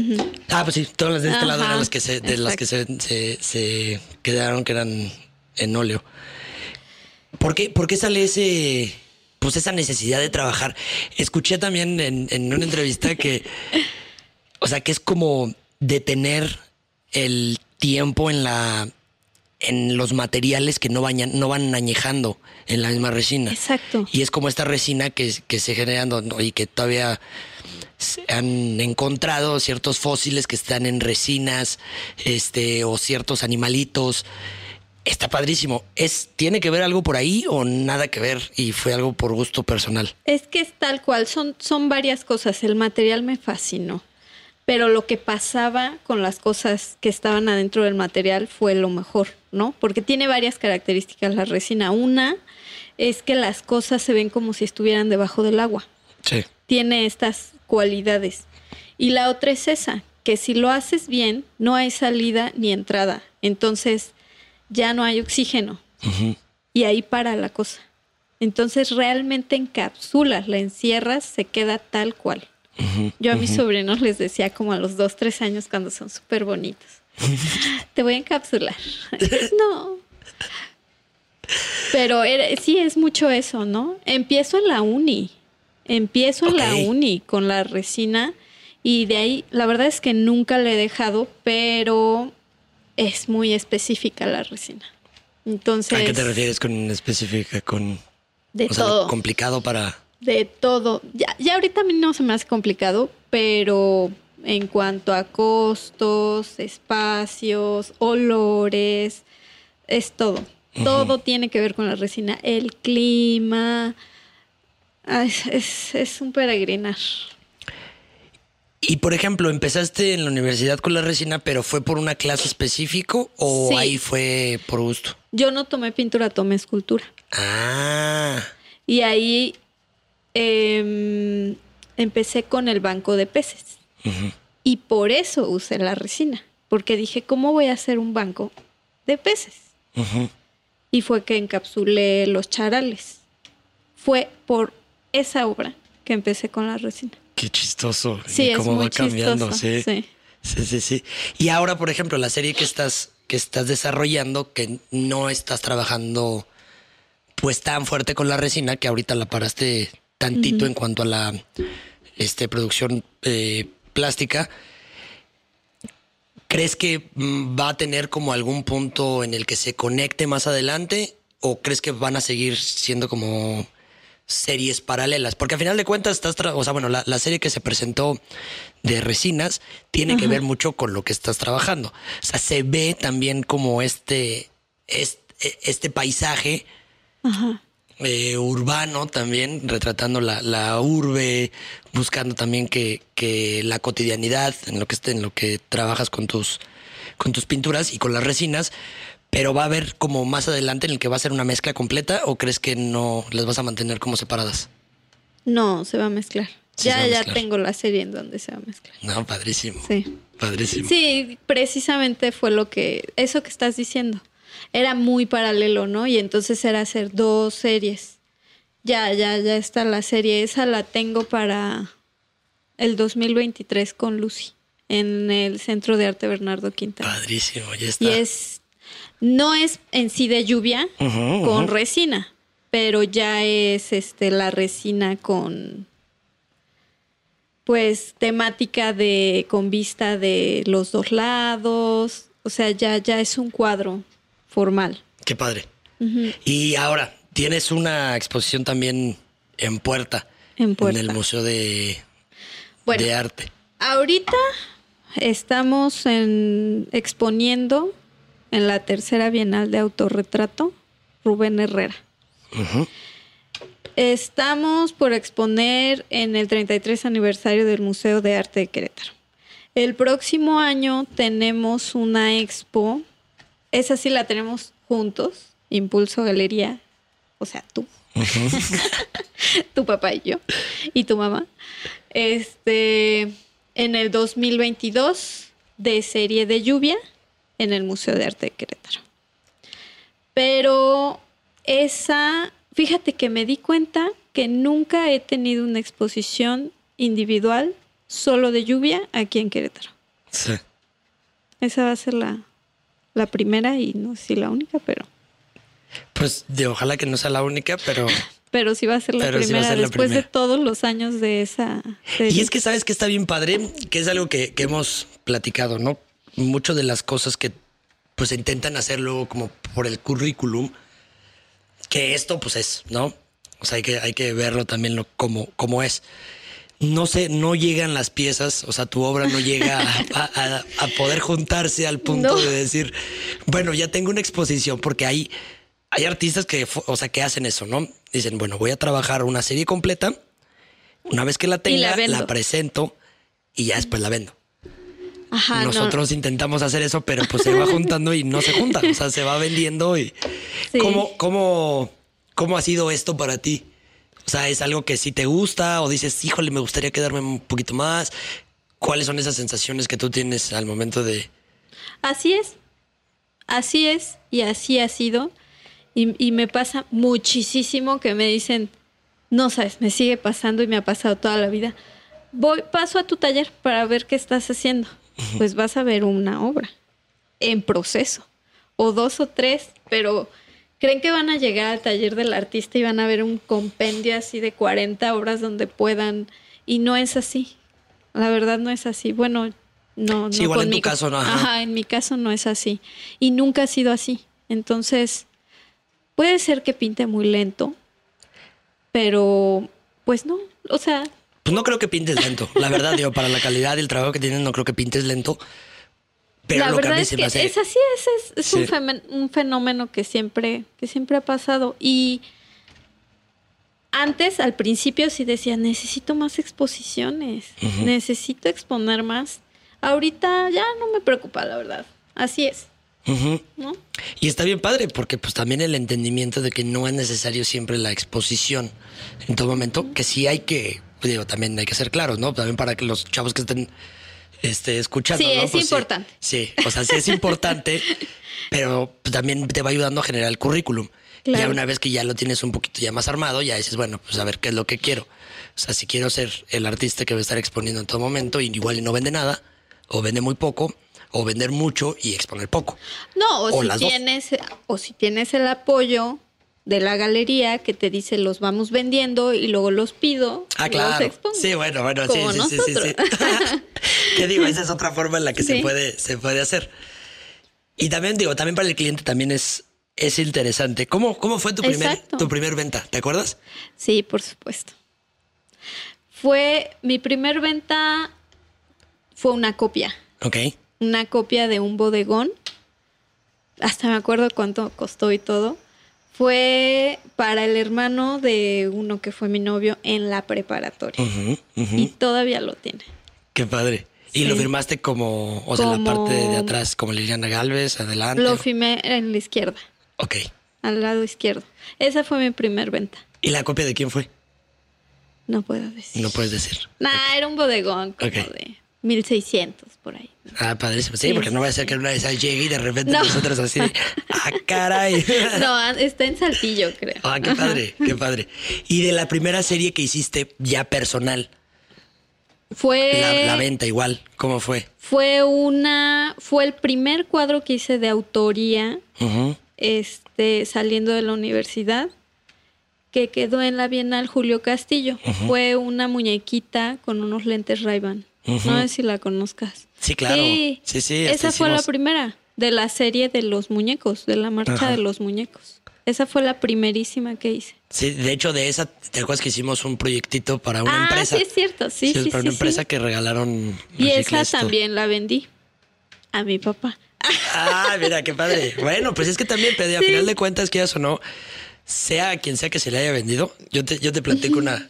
Ah, pues sí, todas las de este lado eran las que se, de las que se, se, se quedaron que eran en óleo. ¿Por qué, por qué sale ese, pues esa necesidad de trabajar? Escuché también en, en una entrevista que, o sea, que es como detener el tiempo en la, en los materiales que no, vayan, no van añejando en la misma resina. Exacto. Y es como esta resina que, que se generan ¿no? y que todavía se han encontrado ciertos fósiles que están en resinas, este, o ciertos animalitos. Está padrísimo. ¿Es, ¿Tiene que ver algo por ahí o nada que ver? Y fue algo por gusto personal. Es que es tal cual, son, son varias cosas. El material me fascinó. Pero lo que pasaba con las cosas que estaban adentro del material fue lo mejor, ¿no? Porque tiene varias características la resina. Una es que las cosas se ven como si estuvieran debajo del agua. Sí. Tiene estas cualidades. Y la otra es esa, que si lo haces bien, no hay salida ni entrada. Entonces ya no hay oxígeno. Y ahí para la cosa. Entonces realmente encapsulas, la encierras, se queda tal cual. Yo a mis sobrinos les decía como a los dos, tres años cuando son súper bonitos. Te voy a encapsular. no. Pero era- sí es mucho eso, ¿no? Empiezo en la uni. Empiezo en la uni con la resina y de ahí, la verdad es que nunca le he dejado, pero es muy específica la resina. Entonces, ¿A qué te refieres con específica? Con, de o sea, todo. complicado para... De todo. Ya, ya ahorita a mí no se me hace complicado, pero en cuanto a costos, espacios, olores, es todo. Todo tiene que ver con la resina. El clima. Ah, Es, es, es un peregrinar. Y por ejemplo, empezaste en la universidad con la resina, pero ¿fue por una clase específico o Sí. ahí fue por gusto? Yo no tomé pintura, tomé escultura. Ah, Y ahí em, empecé con el banco de peces. Y por eso usé la resina. Porque dije, ¿cómo voy a hacer un banco de peces? Y fue que encapsulé los charales. Fue por esa obra que empecé con la resina. qué chistoso. Sí, es cómo muy va cambiando, chistoso, sí. sí. Sí, sí, sí. Y ahora, por ejemplo, la serie que estás, que estás desarrollando, que no estás trabajando pues tan fuerte con la resina, que ahorita la paraste tantito en cuanto a la este, producción eh, plástica. ¿crees que mm, va a tener como algún punto en el que se conecte más adelante? ¿O crees que van a seguir siendo como series paralelas? Porque al final de cuentas estás, o sea, bueno, la, la serie que se presentó de Resinas tiene que ver mucho con lo que estás trabajando. O sea, se ve también como este, este, este paisaje Ajá. eh, urbano también, retratando la, la urbe, buscando también que, que la cotidianidad en lo que esté, en lo que trabajas con tus, con tus pinturas y con las resinas, pero va a haber como más adelante en el que va a ser una mezcla completa o crees que no las vas a mantener como separadas? No, se va a mezclar. Sí, ya, a ya tengo la serie en donde se va a mezclar. No, padrísimo. Sí. Padrísimo. Sí, precisamente fue lo que, eso que estás diciendo. Era muy paralelo, ¿no? Y entonces era hacer dos series. Ya, ya, ya está la serie. Esa la tengo para el 2023 con Lucy en el Centro de Arte Bernardo Quintana. Padrísimo, ya está. Y es, no es en sí de lluvia con resina, pero ya es este la resina con pues temática de con vista de los dos lados, o sea, ya ya es un cuadro formal. Qué padre. Y ahora, tienes una exposición también en Puerta. En Puerta. el Museo de, Bueno, de Arte. ahorita estamos en, exponiendo en la tercera Bienal de Autorretrato Rubén Herrera. Estamos por exponer en el 33 aniversario del Museo de Arte de Querétaro. El próximo año tenemos una expo, esa sí la tenemos juntos, Impulso Galería, o sea, tú, tu papá y yo, y tu mamá. Este, en el 2022 de serie de lluvia en el Museo de Arte de Querétaro. Pero esa, fíjate que me di cuenta que nunca he tenido una exposición individual solo de lluvia aquí en Querétaro. Sí. Esa va a ser la, la primera y no sé si la única, pero, Pues de ojalá que no sea la única, pero... pero sí va a ser la Pero sí primera ser la después de primera. todos los años de esa serie. Y es que sabes que está bien padre, que es algo que, que hemos platicado, ¿no? Mucho de las cosas que pues intentan hacer luego como por el currículum, que esto pues es, ¿no? O sea, hay que, hay que verlo también lo, como, como es. No sé, no llegan las piezas, o sea, tu obra no llega a, a- a- a poder juntarse al punto No. de decir, bueno, ya tengo una exposición, porque hay, hay artistas que, o sea, que hacen eso, ¿no? Dicen, bueno, voy a trabajar una serie completa, una vez que la tenga, la la, presento y ya después la vendo. Ajá, no. Nosotros intentamos hacer eso, pero pues se va juntando y no se juntan. O sea, se va vendiendo y. Sí. ¿Cómo, cómo, ¿Cómo ha sido esto para ti? O sea, ¿es algo que sí te gusta o dices, híjole, me gustaría quedarme un poquito más? ¿Cuáles son esas sensaciones que tú tienes al momento de. Así es. Así es y así ha sido. Y, y me pasa muchísimo que me dicen, no sabes, me sigue pasando y me ha pasado toda la vida. Voy, paso a tu taller para ver qué estás haciendo. Pues vas a ver una obra en proceso, o dos o tres, pero creen que van a llegar al taller del artista y van a ver un compendio así de 40 obras donde puedan, y no es así. La verdad no es así. Bueno, no, Sí, no igual en tu caso, ¿no? Ajá. Ajá, en mi caso no es así. Y nunca ha sido así. Entonces, puede ser que pinte muy lento, pero pues no. O sea, Pues no creo que pintes lento. La verdad, digo, para la calidad del trabajo que tienes, no creo que pintes lento. Pero la lo que a verdad mí es se que me hace. es así, es, es, es un, Sí. femen- un fenómeno que siempre, que siempre ha pasado. Y antes, al principio, sí decía, necesito más exposiciones, necesito exponer más. Ahorita ya no me preocupa, la verdad. Así es. Y está bien padre, porque pues también el entendimiento de que no es necesario siempre la exposición en todo momento, que sí hay que, digo, también hay que ser claros, ¿no? También para que los chavos que estén este, escuchando. Sí, ¿no? es Pues, importante. Sí, o sea, sí es importante, pero pues, también te va ayudando a generar el currículum. Ya Claro. una vez que ya lo tienes un poquito ya más armado, ya dices, bueno, pues a ver qué es lo que quiero. O sea, si quiero ser el artista que va a estar exponiendo en todo momento y igual y no vende nada, o vende muy poco, o vender mucho y exponer poco. No, o, O si dos. tienes, o si tienes el apoyo de la galería que te dice los vamos vendiendo y luego los pido. Ah, y los claro. expongo. Sí, bueno, bueno, sí, sí, sí, sí, sí. ¿Qué digo? Esa es otra forma en la que se puede, se puede hacer. Y también digo, también para el cliente también es, es interesante. ¿Cómo, cómo fue tu primer, Exacto. tu primer venta? ¿Te acuerdas? Sí, por supuesto. Fue mi primer venta fue una copia, Ok. una copia de un bodegón. Hasta me acuerdo cuánto costó y todo. Fue para el hermano de uno que fue mi novio en la preparatoria. Ujú. Y todavía lo tiene. Qué padre. Y Sí. lo firmaste como, o sea, en la parte de atrás, como Liliana Galvez, adelante. Lo firmé en la izquierda, Ok. al lado izquierdo. Esa fue mi primer venta. ¿Y la copia de quién fue? No puedo decir. No puedes decir. Nah, era un bodegón como Ok. de 1600 por ahí. Ah, padrísimo. Sí, Sí, porque no va a ser que una vez llegue y de repente No. nosotros así de, ah, caray. No, ah, está en Saltillo, creo. Ah, qué padre, qué padre. Y de la primera serie que hiciste ya personal, Fue, la, la venta igual, ¿cómo fue? fue una, fue el primer cuadro que hice de autoría, este, saliendo de la universidad, que quedó en la Bienal Julio Castillo. Fue una muñequita con unos lentes Ray-Ban. No sé si la conozcas. Sí, claro. Sí, Sí, sí, hasta Esa fue la primera de la serie de los muñecos, de la marcha Ajá. de los muñecos. Esa fue la primerísima que hice. Sí, de hecho, de esa, ¿te acuerdas que hicimos un proyectito para una ah, empresa? sí es cierto, sí, sí, para sí, una empresa que regalaron. Y esa también la vendí a mi papá. Ah, mira, qué padre. Bueno, pues es que también, pero a final de cuentas, quieras o no, sea quien sea que se le haya vendido, yo te, yo te platico una,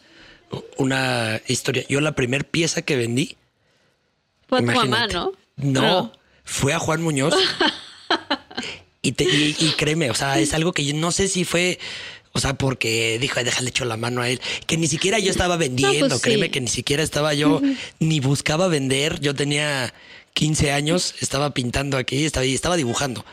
una historia. Yo la primer pieza que vendí. Fue a tu mamá, ¿no? No, fue a Juan Muñoz. y, te- y- y créeme, o sea, es algo que yo no sé si fue. O sea, porque dijo, "Ay, déjale echo la mano a él. Que ni siquiera yo estaba vendiendo, pues créeme sí. que ni siquiera estaba yo, ni buscaba vender. Yo tenía 15 años, estaba pintando aquí, estaba, y estaba dibujando.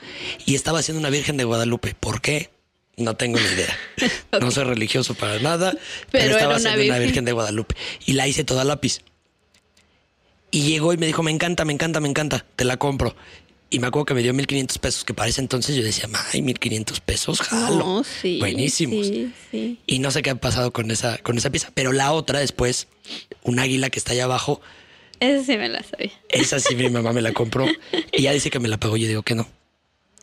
Y estaba haciendo una Virgen de Guadalupe. ¿Por qué? No tengo ni idea. No soy religioso para nada, pero, estaba una haciendo una virgen. Virgen de Guadalupe. Y la hice toda lápiz. Y llegó y me dijo, me encanta, me encanta, me encanta, te la compro. Y me acuerdo que me dio 1500 pesos, que para ese entonces yo decía, ay, 1500 pesos, jalo. No, sí. Buenísimos. Sí, sí. Y no sé qué ha pasado con esa, con esa pieza. Pero la otra después, un águila que está allá abajo, Esa sí me la sabía. esa sí mi mamá me la compró. Y ya dice que me la pagó. Yo digo que no.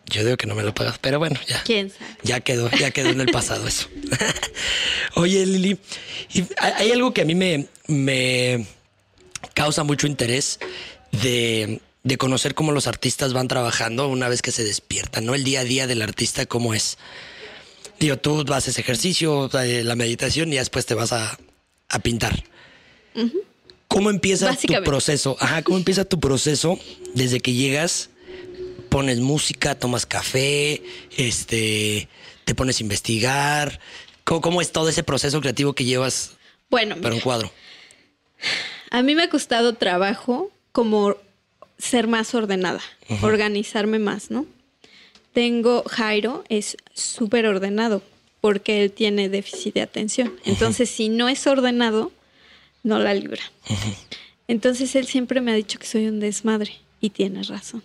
Yo digo que no me la pagas. Pero bueno, ya. ¿Quién sabe? Ya quedó, ya quedó en el pasado eso. Oye, Lili, hay algo que a mí me, me causa mucho interés de, de conocer cómo los artistas van trabajando una vez que se despiertan, ¿no? El día a día del artista, cómo es. Digo, tú haces ejercicio, eh, la meditación y después te vas a, a pintar. ¿Cómo empieza tu proceso? Ajá, ¿cómo empieza tu proceso desde que llegas pones música, tomas café, este, te pones a investigar. ¿Cómo, cómo es todo ese proceso creativo que llevas Bueno, para un cuadro? A mí me ha costado trabajo como ser más ordenada, organizarme más, ¿no? Tengo, Jairo es súper ordenado porque él tiene déficit de atención. Entonces, si no es ordenado, no la libra. Entonces, él siempre me ha dicho que soy un desmadre y tiene razón.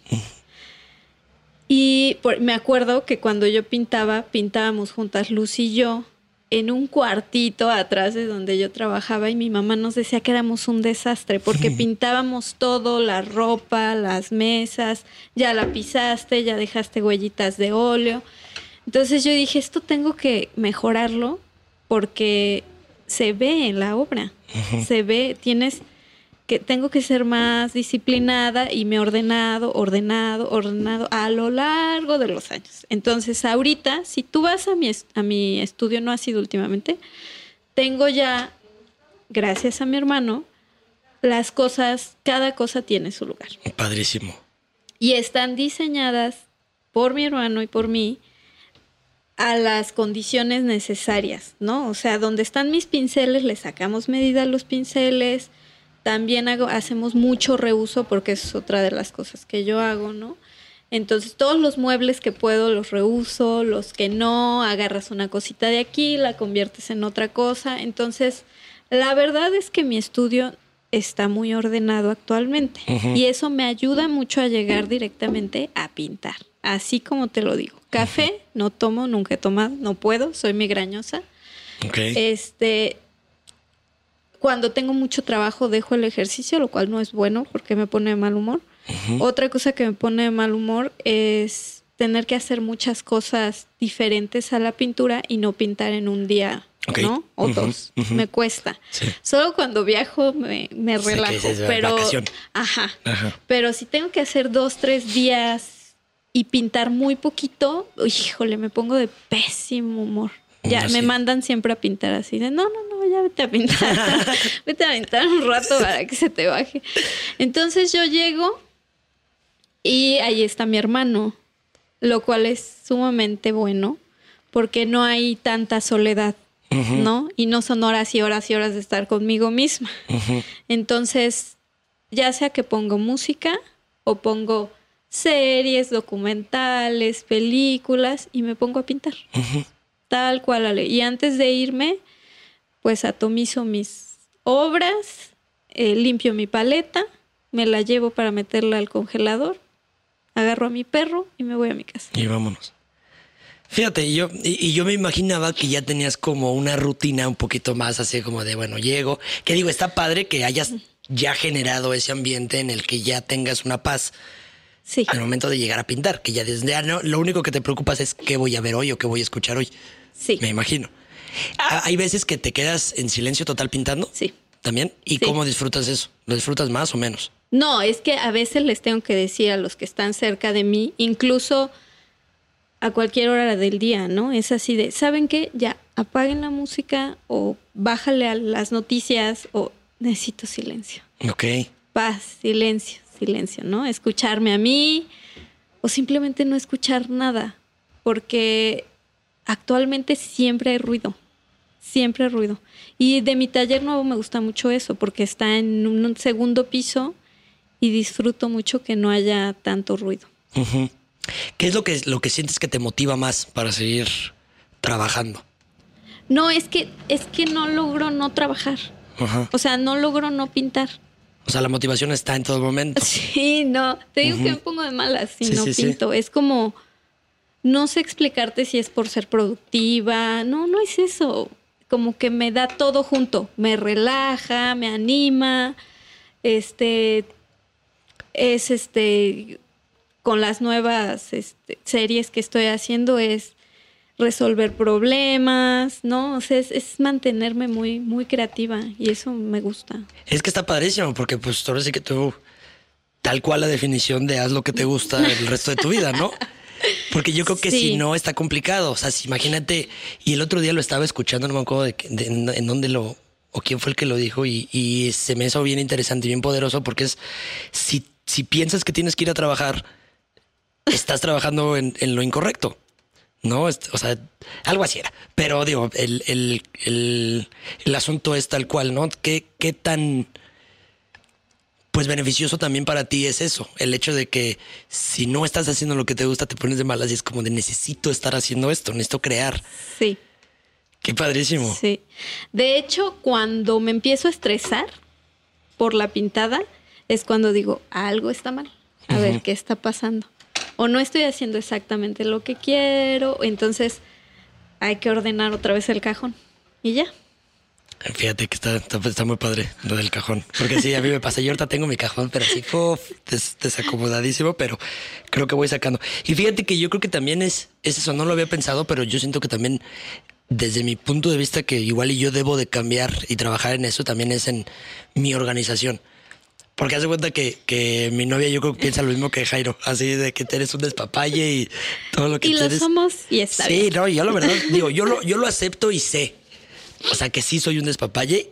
Y por- me acuerdo que cuando yo pintaba, pintábamos juntas Luz y yo en un cuartito atrás de donde yo trabajaba y mi mamá nos decía que éramos un desastre porque pintábamos todo, la ropa, las mesas, ya la pisaste, ya dejaste huellitas de óleo. Entonces yo dije, esto tengo que mejorarlo porque se ve en la obra, se ve, tienes que tengo que ser más disciplinada y me he ordenado, ordenado, ordenado a lo largo de los años. Entonces, ahorita, si tú vas a mi, a mi estudio, no ha sido últimamente, tengo ya, gracias a mi hermano, las cosas, cada cosa tiene su lugar. Padrísimo. Y están diseñadas por mi hermano y por mí a las condiciones necesarias, ¿no? O sea, donde están mis pinceles, le sacamos medida a los pinceles. También hago, hacemos mucho reuso porque es otra de las cosas que yo hago, ¿no? Entonces, todos los muebles que puedo los reuso, los que no, agarras una cosita de aquí, la conviertes en otra cosa. Entonces, la verdad es que mi estudio está muy ordenado actualmente y eso me ayuda mucho a llegar directamente a pintar. así como te lo digo. Café no tomo, nunca he tomado, no puedo, soy migrañosa. Ok. Este, cuando tengo mucho trabajo dejo el ejercicio, lo cual no es bueno porque me pone de mal humor. Otra cosa que me pone de mal humor es tener que hacer muchas cosas diferentes a la pintura y no pintar en un día. ¿no? O dos. Me cuesta. Sí. Solo cuando viajo me, relajo, pero. Ajá. Pero si tengo que hacer dos, tres días y pintar muy poquito, híjole, me pongo de pésimo humor. Ya me mandan siempre a pintar así de no, no, no, ya vete a pintar. vete a pintar un rato para que se te baje. Entonces yo llego y ahí está mi hermano, lo cual es sumamente bueno porque no hay tanta soledad, ¿no? Y no son horas y horas y horas de estar conmigo misma. Entonces, ya sea que pongo música o pongo series, documentales, películas y me pongo a pintar. Tal cual, Ale. Y antes de irme, pues atomizo mis obras, eh, limpio mi paleta, me la llevo para meterla al congelador, agarro a mi perro y me voy a mi casa. Y vámonos. Fíjate, yo, y, y yo me imaginaba que ya tenías como una rutina un poquito más así como de, bueno, llego. Que digo, está padre que hayas ya generado ese ambiente en el que ya tengas una paz Sí, al momento de llegar a pintar, que ya desde ya no, lo único que te preocupas es qué voy a ver hoy o qué voy a escuchar hoy. sí, Me imagino. Ah, Hay veces que te quedas en silencio total pintando. sí. ¿También? ¿Y Sí. cómo disfrutas eso? ¿Lo disfrutas más o menos? No, es que a veces les tengo que decir a los que están cerca de mí, incluso a cualquier hora del día, ¿no? Es así de, ¿saben qué? Ya, apaguen la música o bájale a las noticias o necesito silencio. Ok. Paz, silencio, silencio, ¿no? Escucharme a mí o simplemente no escuchar nada, porque actualmente siempre hay ruido, siempre hay ruido. Y de mi taller nuevo me gusta mucho eso, porque está en un segundo piso y disfruto mucho que no haya tanto ruido. ¿Qué es lo que, lo que sientes que te motiva más para seguir trabajando? No, es que, es que no logro no trabajar. O sea, no logro no pintar. O sea, la motivación está en todo momento. Sí, no. Te digo que me pongo de malas si Sí, no sí, sí. pinto. Es como. No sé explicarte si es por ser productiva. No, no es eso. Como que me da todo junto. Me relaja, me anima. Este. Es este. Con las nuevas este, series que estoy haciendo es resolver problemas, ¿no? O sea, es, es mantenerme muy, muy creativa y eso me gusta. Es que está padrísimo porque pues ahora sí que tú, tal cual la definición de haz lo que te gusta el resto de tu vida, ¿no? Porque yo creo que Sí. si no está complicado, o sea, si imagínate, y el otro día lo estaba escuchando, no me acuerdo de, de- en, en dónde lo, o quién fue el que lo dijo, y, y se me hizo bien interesante y bien poderoso porque es, si, si piensas que tienes que ir a trabajar, estás trabajando en, en lo incorrecto. No, o sea, algo así era. Pero digo, el, el, el, el asunto es tal cual, ¿no? ¿Qué, qué tan pues beneficioso también para ti es eso? El hecho de que si no estás haciendo lo que te gusta, te pones de malas y es como de necesito estar haciendo esto, necesito crear. Sí. Qué padrísimo. Sí. De hecho, cuando me empiezo a estresar por la pintada, es cuando digo, algo está mal. A ver, ¿qué está pasando? O no estoy haciendo exactamente lo que quiero. Entonces, hay que ordenar otra vez el cajón. Y ya. Fíjate que está, está, muy padre lo del cajón. Porque sí, a mí me pasa. Yo ahorita tengo mi cajón, pero así, uf, des- desacomodadísimo, pero creo que voy sacando. Y fíjate que yo creo que también es, es eso, no lo había pensado, pero yo siento que también, desde mi punto de vista, que igual y yo debo de cambiar y trabajar en eso, también es en mi organización. Porque hace cuenta que, que mi novia yo creo que piensa lo mismo que Jairo, así de que eres un despapalle y todo lo que Y lo eres. somos y está Sí, bien. no, yo la verdad, digo, yo lo, yo lo acepto y sé. O sea, que sí soy un despapalle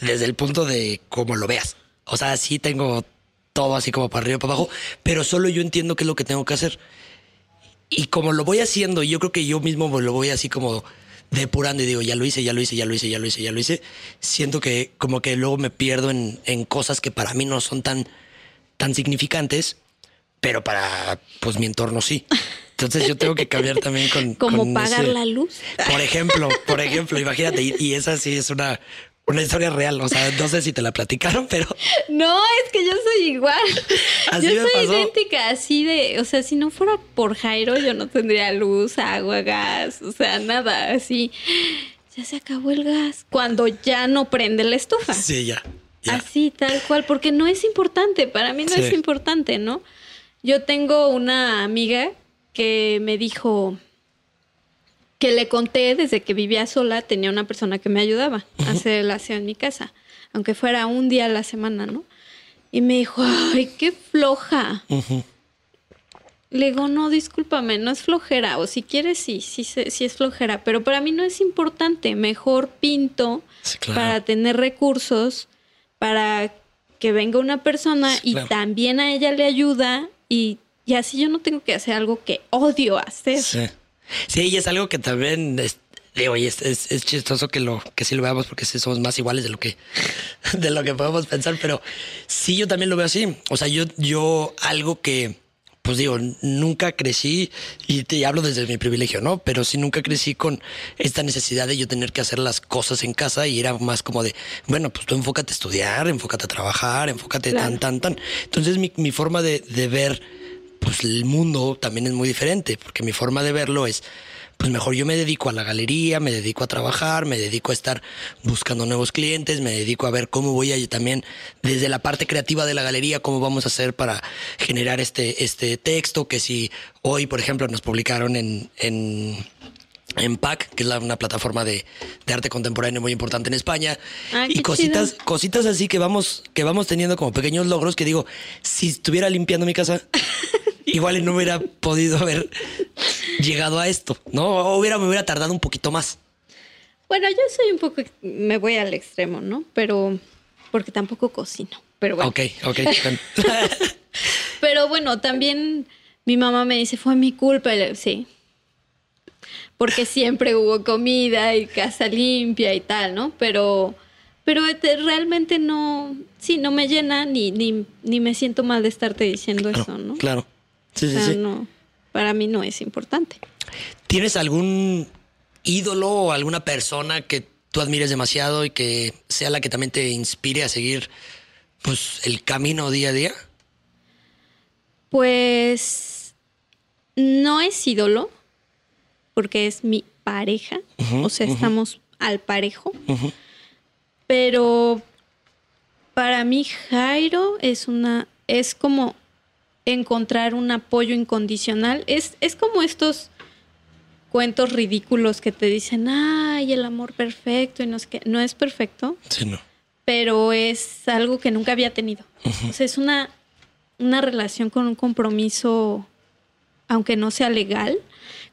desde el punto de cómo lo veas. O sea, sí tengo todo así como para arriba para abajo, pero solo yo entiendo qué es lo que tengo que hacer. Y como lo voy haciendo, y yo creo que yo mismo lo voy así como depurando y digo, ya lo hice, ya lo hice, ya lo hice, ya lo hice, ya lo hice. Siento que como que luego me pierdo en, en cosas que para mí no son tan, tan significantes, pero para pues mi entorno sí. Entonces yo tengo que cambiar también con... Como pagar ese- la luz. Por ejemplo, por ejemplo, imagínate, y, y esa sí es una una historia real. O sea, no sé si te la platicaron, pero. No, es que yo soy igual. yo soy idéntica, así de. O sea, si no fuera por Jairo, yo no tendría luz, agua, gas, o sea, nada así. Ya se acabó el gas. Cuando ya no prende la estufa. Sí, ya. Así, tal cual, porque no es importante. Para mí no es importante, ¿no? Yo tengo una amiga que me dijo que le conté desde que vivía sola, tenía una persona que me ayudaba a hacer el aseo en mi casa, aunque fuera un día a la semana, ¿no? Y me dijo, ay, qué floja. Le digo, no, discúlpame, no es flojera. O si quieres, sí, sí, sí es flojera. Pero para mí no es importante. Mejor pinto para tener recursos, para que venga una persona y también a ella le ayuda. Y, y, así yo no tengo que hacer algo que odio hacer. Sí. Sí, y es algo que también es, digo, es, es, chistoso que lo que sí lo veamos porque sí somos más iguales de lo que de lo que podemos pensar, pero sí yo también lo veo así. O sea, yo yo algo que pues digo, nunca crecí, y te hablo desde mi privilegio, ¿no? Pero sí nunca crecí con esta necesidad de yo tener que hacer las cosas en casa y era más como de, bueno, pues tú enfócate a estudiar, enfócate a trabajar, enfócate tan, tan, tan. Entonces mi, mi forma de, de ver pues el mundo también es muy diferente, porque mi forma de verlo es, pues mejor yo me dedico a la galería, me dedico a trabajar, me dedico a estar buscando nuevos clientes, me dedico a ver cómo voy a también desde la parte creativa de la galería, cómo vamos a hacer para generar este, este texto, que si hoy, por ejemplo, nos publicaron en, en en PAC, que es una plataforma de, arte contemporáneo muy importante en España. Ah, y cositas, cositas así que vamos, que vamos teniendo como pequeños logros que digo, si estuviera limpiando mi casa, igual no hubiera podido haber llegado a esto, ¿no? O hubiera, me hubiera tardado un poquito más. Bueno, yo soy un poco, me voy al extremo, ¿no? Pero, porque tampoco cocino. Pero bueno. Ok, ok. pero bueno, también mi mamá me dice, fue mi culpa. Sí, porque siempre hubo comida y casa limpia y tal, ¿no? Pero, pero realmente no, sí, no me llena ni, ni, ni me siento mal de estarte diciendo eso, ¿no? Claro. Sí, sí, sí. No, para mí no es importante. ¿Tienes algún ídolo o alguna persona que tú admires demasiado y que sea la que también te inspire a seguir pues el camino día a día? Pues no es ídolo, porque es mi pareja, o sea, estamos al parejo. Pero para mí Jairo es una, es como encontrar un apoyo incondicional. Es, es como estos cuentos ridículos que te dicen, ay, el amor perfecto y no sé qué. No es perfecto. Sí, no. Pero es algo que nunca había tenido. O sea, es una, una relación con un compromiso, aunque no sea legal,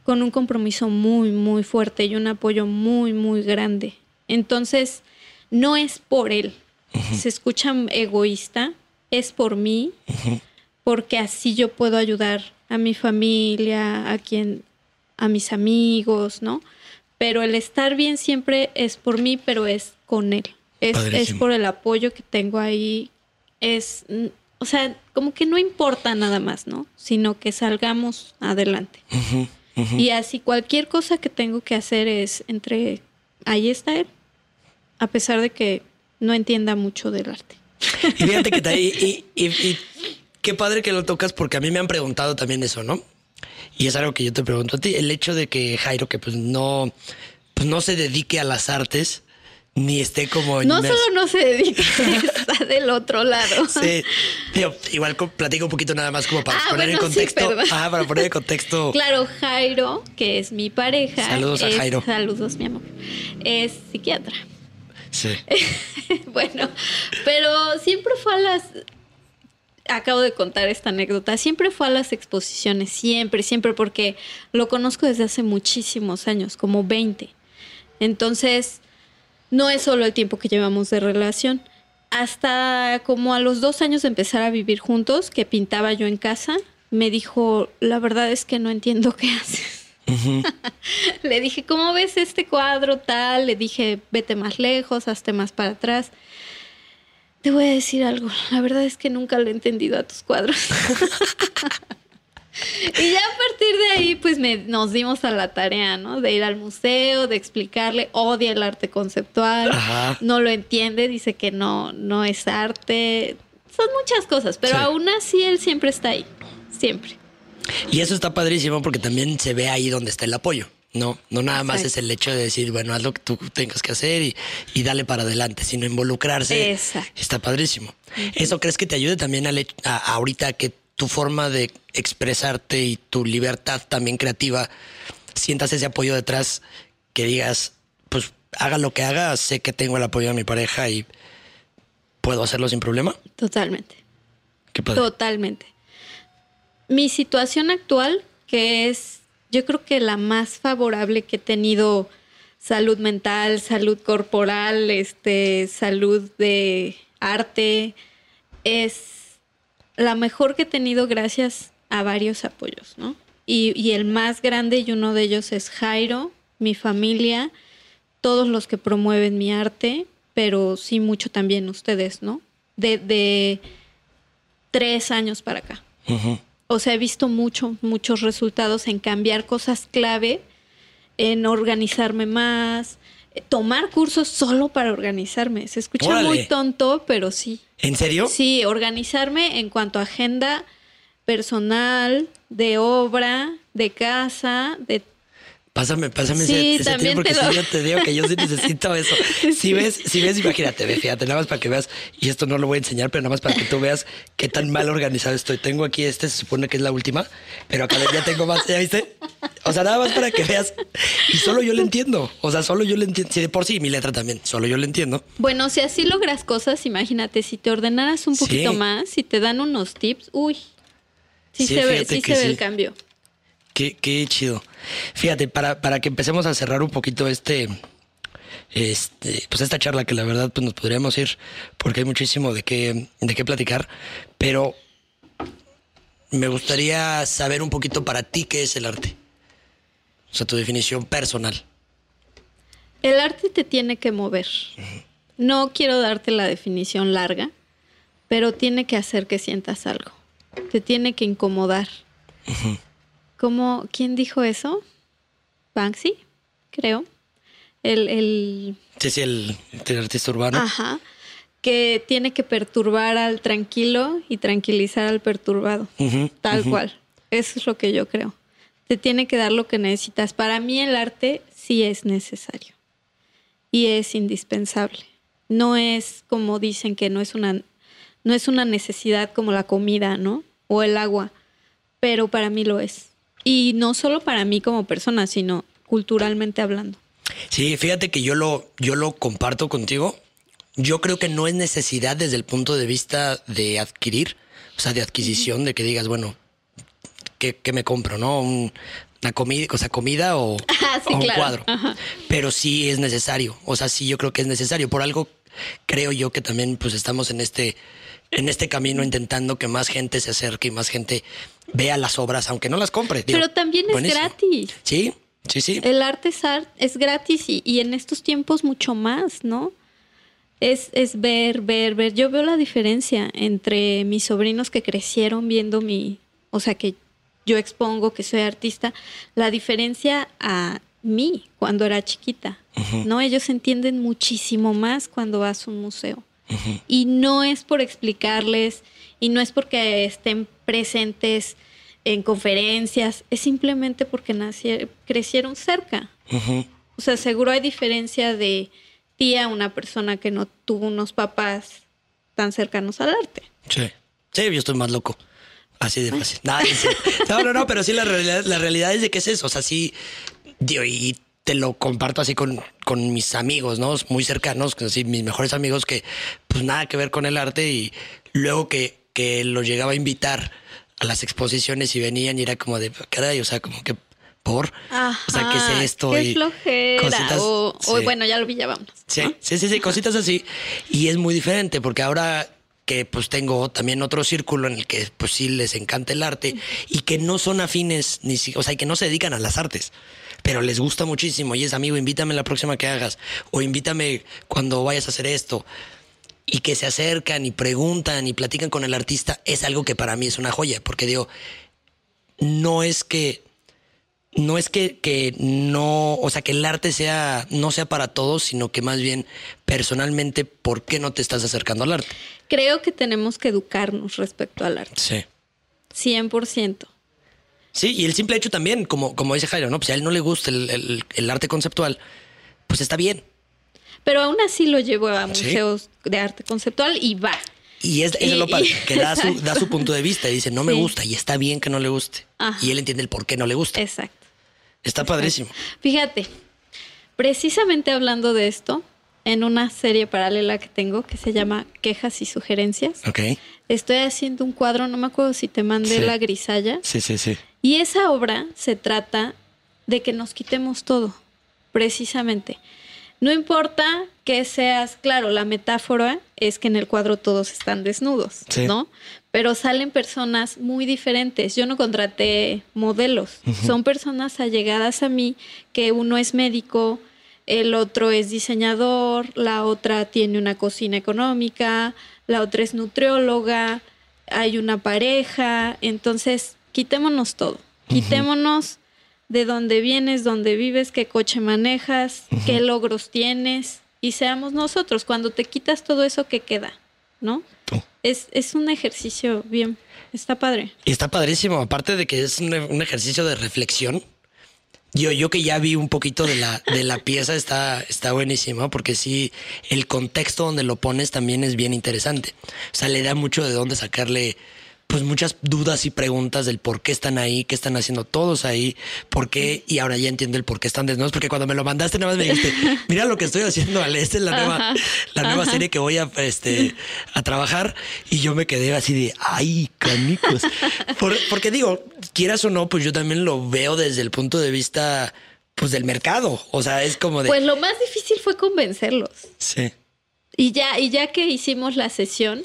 con un compromiso muy, muy fuerte y un apoyo muy, muy grande. Entonces, no es por él. Se escucha egoísta, es por mí, porque así yo puedo ayudar a mi familia, a quien, a mis amigos, ¿no? Pero el estar bien siempre es por mí, pero es con él. Es, es por el apoyo que tengo ahí. Es, o sea, como que no importa nada más, ¿no? Sino que salgamos adelante. Y así cualquier cosa que tengo que hacer es entre, ahí está él, a pesar de que no entienda mucho del arte. Y fíjate que y, y, qué padre que lo tocas porque a mí me han preguntado también eso, ¿no? Y es algo que yo te pregunto a ti, el hecho de que Jairo, que pues no, pues no se dedique a las artes, ni esté como... No solo no se dedica, está del otro lado. Sí, igual platico un poquito nada más como para ah, poner en contexto. ah, para poner en contexto. Claro, Jairo, que es mi pareja. Saludos a Jairo. Saludos, mi amor. Es psiquiatra. Sí. bueno, pero siempre fue a las... Acabo de contar esta anécdota. Siempre fue a las exposiciones, siempre, siempre, porque lo conozco desde hace muchísimos años, como 20. Entonces, no es solo el tiempo que llevamos de relación. Hasta como a los dos años de empezar a vivir juntos, que pintaba yo en casa, me dijo, la verdad es que no entiendo qué haces. le dije, ¿cómo ves este cuadro tal? Le dije, vete más lejos, hazte más para atrás. Te voy a decir algo, la verdad es que nunca le he entendido a tus cuadros. y ya a partir de ahí, pues me, nos dimos a la tarea, ¿no? De ir al museo, de explicarle, odia el arte conceptual, no lo entiende, dice que no, no es arte. Son muchas cosas, pero aún así él siempre está ahí, siempre. Y eso está padrísimo porque también se ve ahí donde está el apoyo. No, no nada más es el hecho de decir, bueno, haz lo que tú tengas que hacer y, y dale para adelante, sino involucrarse. Está padrísimo. ¿Eso crees que te ayude también a, ahorita que tu forma de expresarte y tu libertad también creativa, sientas ese apoyo detrás, que digas, pues haga lo que haga, sé que tengo el apoyo de mi pareja y puedo hacerlo sin problema? Totalmente. Qué. Totalmente. Mi situación actual, que es yo creo que la más favorable que he tenido salud mental, salud corporal, este, salud de arte, es la mejor que he tenido gracias a varios apoyos, ¿no? Y, el más grande y uno de ellos es Jairo, mi familia, todos los que promueven mi arte, pero sí mucho también ustedes, ¿no? De, de tres años para acá o sea, he visto mucho, muchos resultados en cambiar cosas clave, en organizarme más, eh, tomar cursos solo para organizarme. Se escucha muy tonto, pero sí. ¿En serio? Sí, organizarme en cuanto a agenda personal, de obra, de casa, de Pásame, pásame ese, ese porque yo te digo que yo sí necesito eso. Si ves, si ves, imagínate, ve, fíjate, nada más para que veas, y esto no lo voy a enseñar, pero nada más para que tú veas qué tan mal organizado estoy. Tengo aquí este, se supone que es la última, pero acá ya tengo más, ¿ya viste? O sea, nada más para que veas. Y solo yo le entiendo. O sea, solo yo le entiendo. Si de por sí, mi letra también, solo yo le entiendo. Bueno, si así logras cosas, imagínate, si te ordenaras un poquito más, si te dan unos tips, uy, sí, se ve, sí se ve el cambio. Qué, qué chido. Fíjate, para, para que empecemos a cerrar un poquito este, este, pues esta charla que la verdad pues nos podríamos ir porque hay muchísimo de qué, de qué platicar, pero me gustaría saber un poquito para ti qué es el arte. O sea, tu definición personal. El arte te tiene que mover. No quiero darte la definición larga, pero tiene que hacer que sientas algo. Te tiene que incomodar. ¿Cómo, ¿Quién dijo eso? Banksy, creo. El, el... Sí, sí, el, artista urbano. Ajá. Que tiene que perturbar al tranquilo y tranquilizar al perturbado. tal cual. Eso es lo que yo creo. Te tiene que dar lo que necesitas. Para mí el arte sí es necesario. Y es indispensable. No es como dicen que no es una, no es una necesidad como la comida, ¿no? O el agua. Pero para mí lo es. Y no solo para mí como persona, sino culturalmente hablando. Sí, fíjate que yo lo, yo lo comparto contigo. Yo creo que no es necesidad desde el punto de vista de adquirir, o sea, de adquisición, de que digas, bueno, ¿qué, me compro? ¿No? una comida, o sea, comida o, ah, un cuadro. Pero sí es necesario. O sea, sí, yo creo que es necesario. Por algo creo yo que también pues estamos en este en este camino intentando que más gente se acerque y más gente vea las obras, aunque no las compre. Pero también es gratis. Sí, sí, sí. El arte es, es gratis y, en estos tiempos mucho más, ¿no? Es, es ver, ver, ver. Yo veo la diferencia entre mis sobrinos que crecieron viendo mi, o sea, que yo expongo que soy artista, la diferencia a mí cuando era chiquita, ¿no? Ellos entienden muchísimo más cuando vas a un museo. Y no es por explicarles y no es porque estén presentes en conferencias, es simplemente porque nacieron, crecieron cerca. O sea, seguro hay diferencia de tía una persona que no tuvo unos papás tan cercanos al arte. Sí, sí, yo estoy más loco. Así de fácil. no, no, no, pero sí la realidad, la realidad es de que es eso. O sea, sí, y te lo comparto así con, con mis amigos, ¿no? Muy cercanos, así mis mejores amigos que pues nada que ver con el arte y luego que, que los llegaba a invitar a las exposiciones y venían y era como de, caray, o sea, como que por, o sea, ¿qué es esto? Qué flojera. Cositas, o, bueno, ya lo vi, ya vamos. Sí, sí, sí, sí, cositas así. Y es muy diferente porque ahora que pues tengo también otro círculo en el que pues sí les encanta el arte y que no son afines, ni o sea, que no se dedican a las artes pero les gusta muchísimo y es amigo, invítame la próxima que hagas o invítame cuando vayas a hacer esto. Y que se acercan y preguntan y platican con el artista es algo que para mí es una joya, porque digo, no es que no es que, que, no, o sea, que el arte sea, no sea para todos, sino que más bien personalmente, ¿por qué no te estás acercando al arte? Creo que tenemos que educarnos respecto al arte. Sí. 100%. Sí, y el simple hecho también, como, como dice Jairo, ¿no? Pues si a él no le gusta el, el- el arte conceptual, pues está bien. Pero aún así lo llevo a ¿Sí? museos de arte conceptual y va. Y es, eso es Y- lo padre, que da su, exacto. da su punto de vista y dice, no me gusta, y está bien que no le guste. Ajá. Y él entiende el por qué no le gusta. Exacto. Está padrísimo. Fíjate, precisamente hablando de esto, en una serie paralela que tengo que se llama Quejas y Sugerencias, Ok. estoy haciendo un cuadro, no me acuerdo si te mandé Sí. la grisalla, Sí, sí, sí. y esa obra se trata de que nos quitemos todo, precisamente. No importa que seas, claro, la metáfora es que en el cuadro todos están desnudos, Sí. ¿no? Pero salen personas muy diferentes. Yo no contraté modelos, son personas allegadas a mí, que uno es médico, el otro es diseñador, la otra tiene una cocina económica, la otra es nutrióloga, hay una pareja, entonces quitémonos todo, quitémonos de dónde vienes, dónde vives, qué coche manejas, qué logros tienes y seamos nosotros. Cuando te quitas todo eso, ¿qué queda? ¿No? Es, es un ejercicio bien, está padre. Está padrísimo, aparte de que es un, un ejercicio de reflexión. Yo, yo que ya vi un poquito de la, de la pieza está, está buenísimo, porque sí, el contexto donde lo pones también es bien interesante. O sea, le da mucho de dónde sacarle pues muchas dudas y preguntas del por qué están ahí, qué están haciendo todos ahí, por qué, y ahora ya entiendo el por qué están desnudos, porque cuando me lo mandaste nada más me dijiste, mira lo que estoy haciendo, Ale, esta es la nueva, Ajá, la nueva serie que voy a, este, a trabajar, y yo me quedé así de, ay, canicos. Por- porque digo, quieras o no, pues yo también lo veo desde el punto de vista, pues del mercado, o sea, es como de... Pues lo más difícil fue convencerlos. sí. Y ya, y ya que hicimos la sesión,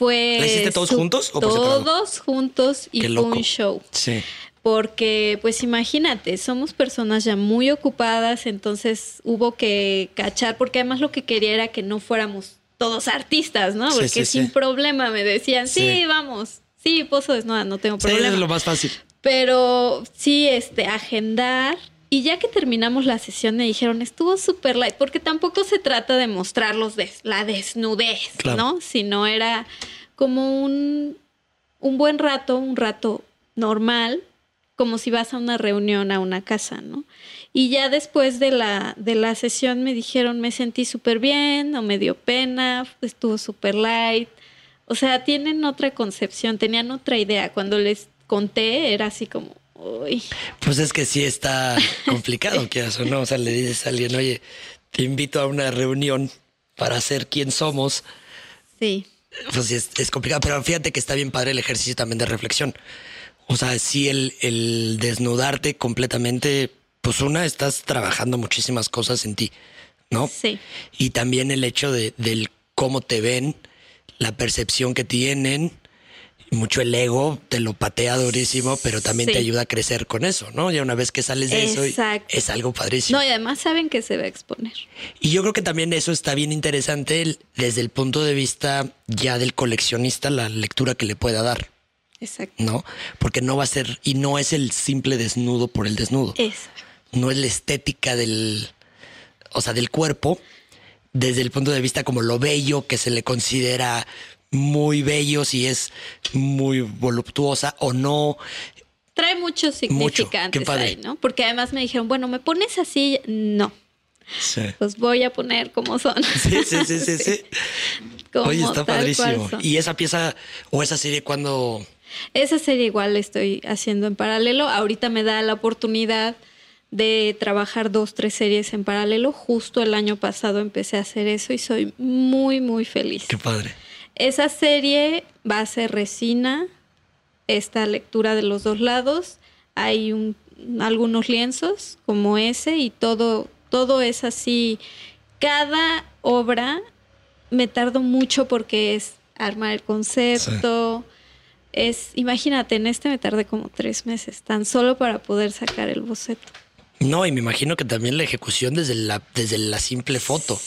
fue... ¿La hiciste todos juntos o por? Todos juntos y fue un show. Sí. Porque, pues imagínate, somos personas ya muy ocupadas, entonces hubo que cachar, porque además lo que quería era que no fuéramos todos artistas, ¿no? Sí, Porque sí, sin sí. problema me decían, sí, Sí. vamos, sí, pozo desnuda, no tengo Sí, problema. es lo más fácil. Pero sí, este, agendar. Y ya que terminamos la sesión me dijeron, estuvo súper light, porque tampoco se trata de mostrarlos des- la desnudez, Claro. ¿no? Sino era como un, un buen rato, un rato normal, como si vas a una reunión, a una casa, ¿no? Y ya después de la, de la sesión me dijeron, me sentí súper bien, no me dio pena, estuvo súper light. O sea, tienen otra concepción, tenían otra idea. Cuando les conté, era así como, uy, Pues es que sí está complicado, quieras o no. O sea, le dices a alguien, oye, te invito a una reunión para ser quien somos. sí, Pues sí, es, es complicado, pero fíjate que está bien padre el ejercicio también de reflexión. O sea, sí, el, el desnudarte completamente, pues una, estás trabajando muchísimas cosas en ti, ¿no? sí. Y también el hecho de, del cómo te ven, la percepción que tienen, mucho el ego, te lo patea durísimo, pero también Sí. te ayuda a crecer con eso, ¿no? Ya una vez que sales de eso, es algo padrísimo. No, y además saben que se va a exponer. Y yo creo que también eso está bien interesante desde el punto de vista ya del coleccionista, la lectura que le pueda dar, Exacto. ¿no? Porque no va a ser, y no es el simple desnudo por el desnudo, Exacto. no es la estética del, o sea, del cuerpo, desde el punto de vista como lo bello que se le considera muy bello, si es muy voluptuosa o no. Trae muchos significantes padre. ahí, ¿no? Porque además me dijeron, bueno, ¿me pones así? No, Sí. los voy a poner como son. Sí, sí, sí, sí, sí. Oye, está padrísimo. Y esa pieza o esa serie cuando Esa serie igual la estoy haciendo en paralelo. Ahorita me da la oportunidad de trabajar dos, tres series en paralelo. Justo el año pasado empecé a hacer eso y soy muy, muy feliz. Qué padre. Esa serie va a ser resina, esta lectura de los dos lados. Hay un- algunos lienzos como ese y todo, todo es así. Cada obra me tardo mucho porque es armar el concepto. Es, imagínate, en este me tardé como tres meses, tan solo para poder sacar el boceto. No, y me imagino que también la ejecución desde la, desde la simple foto.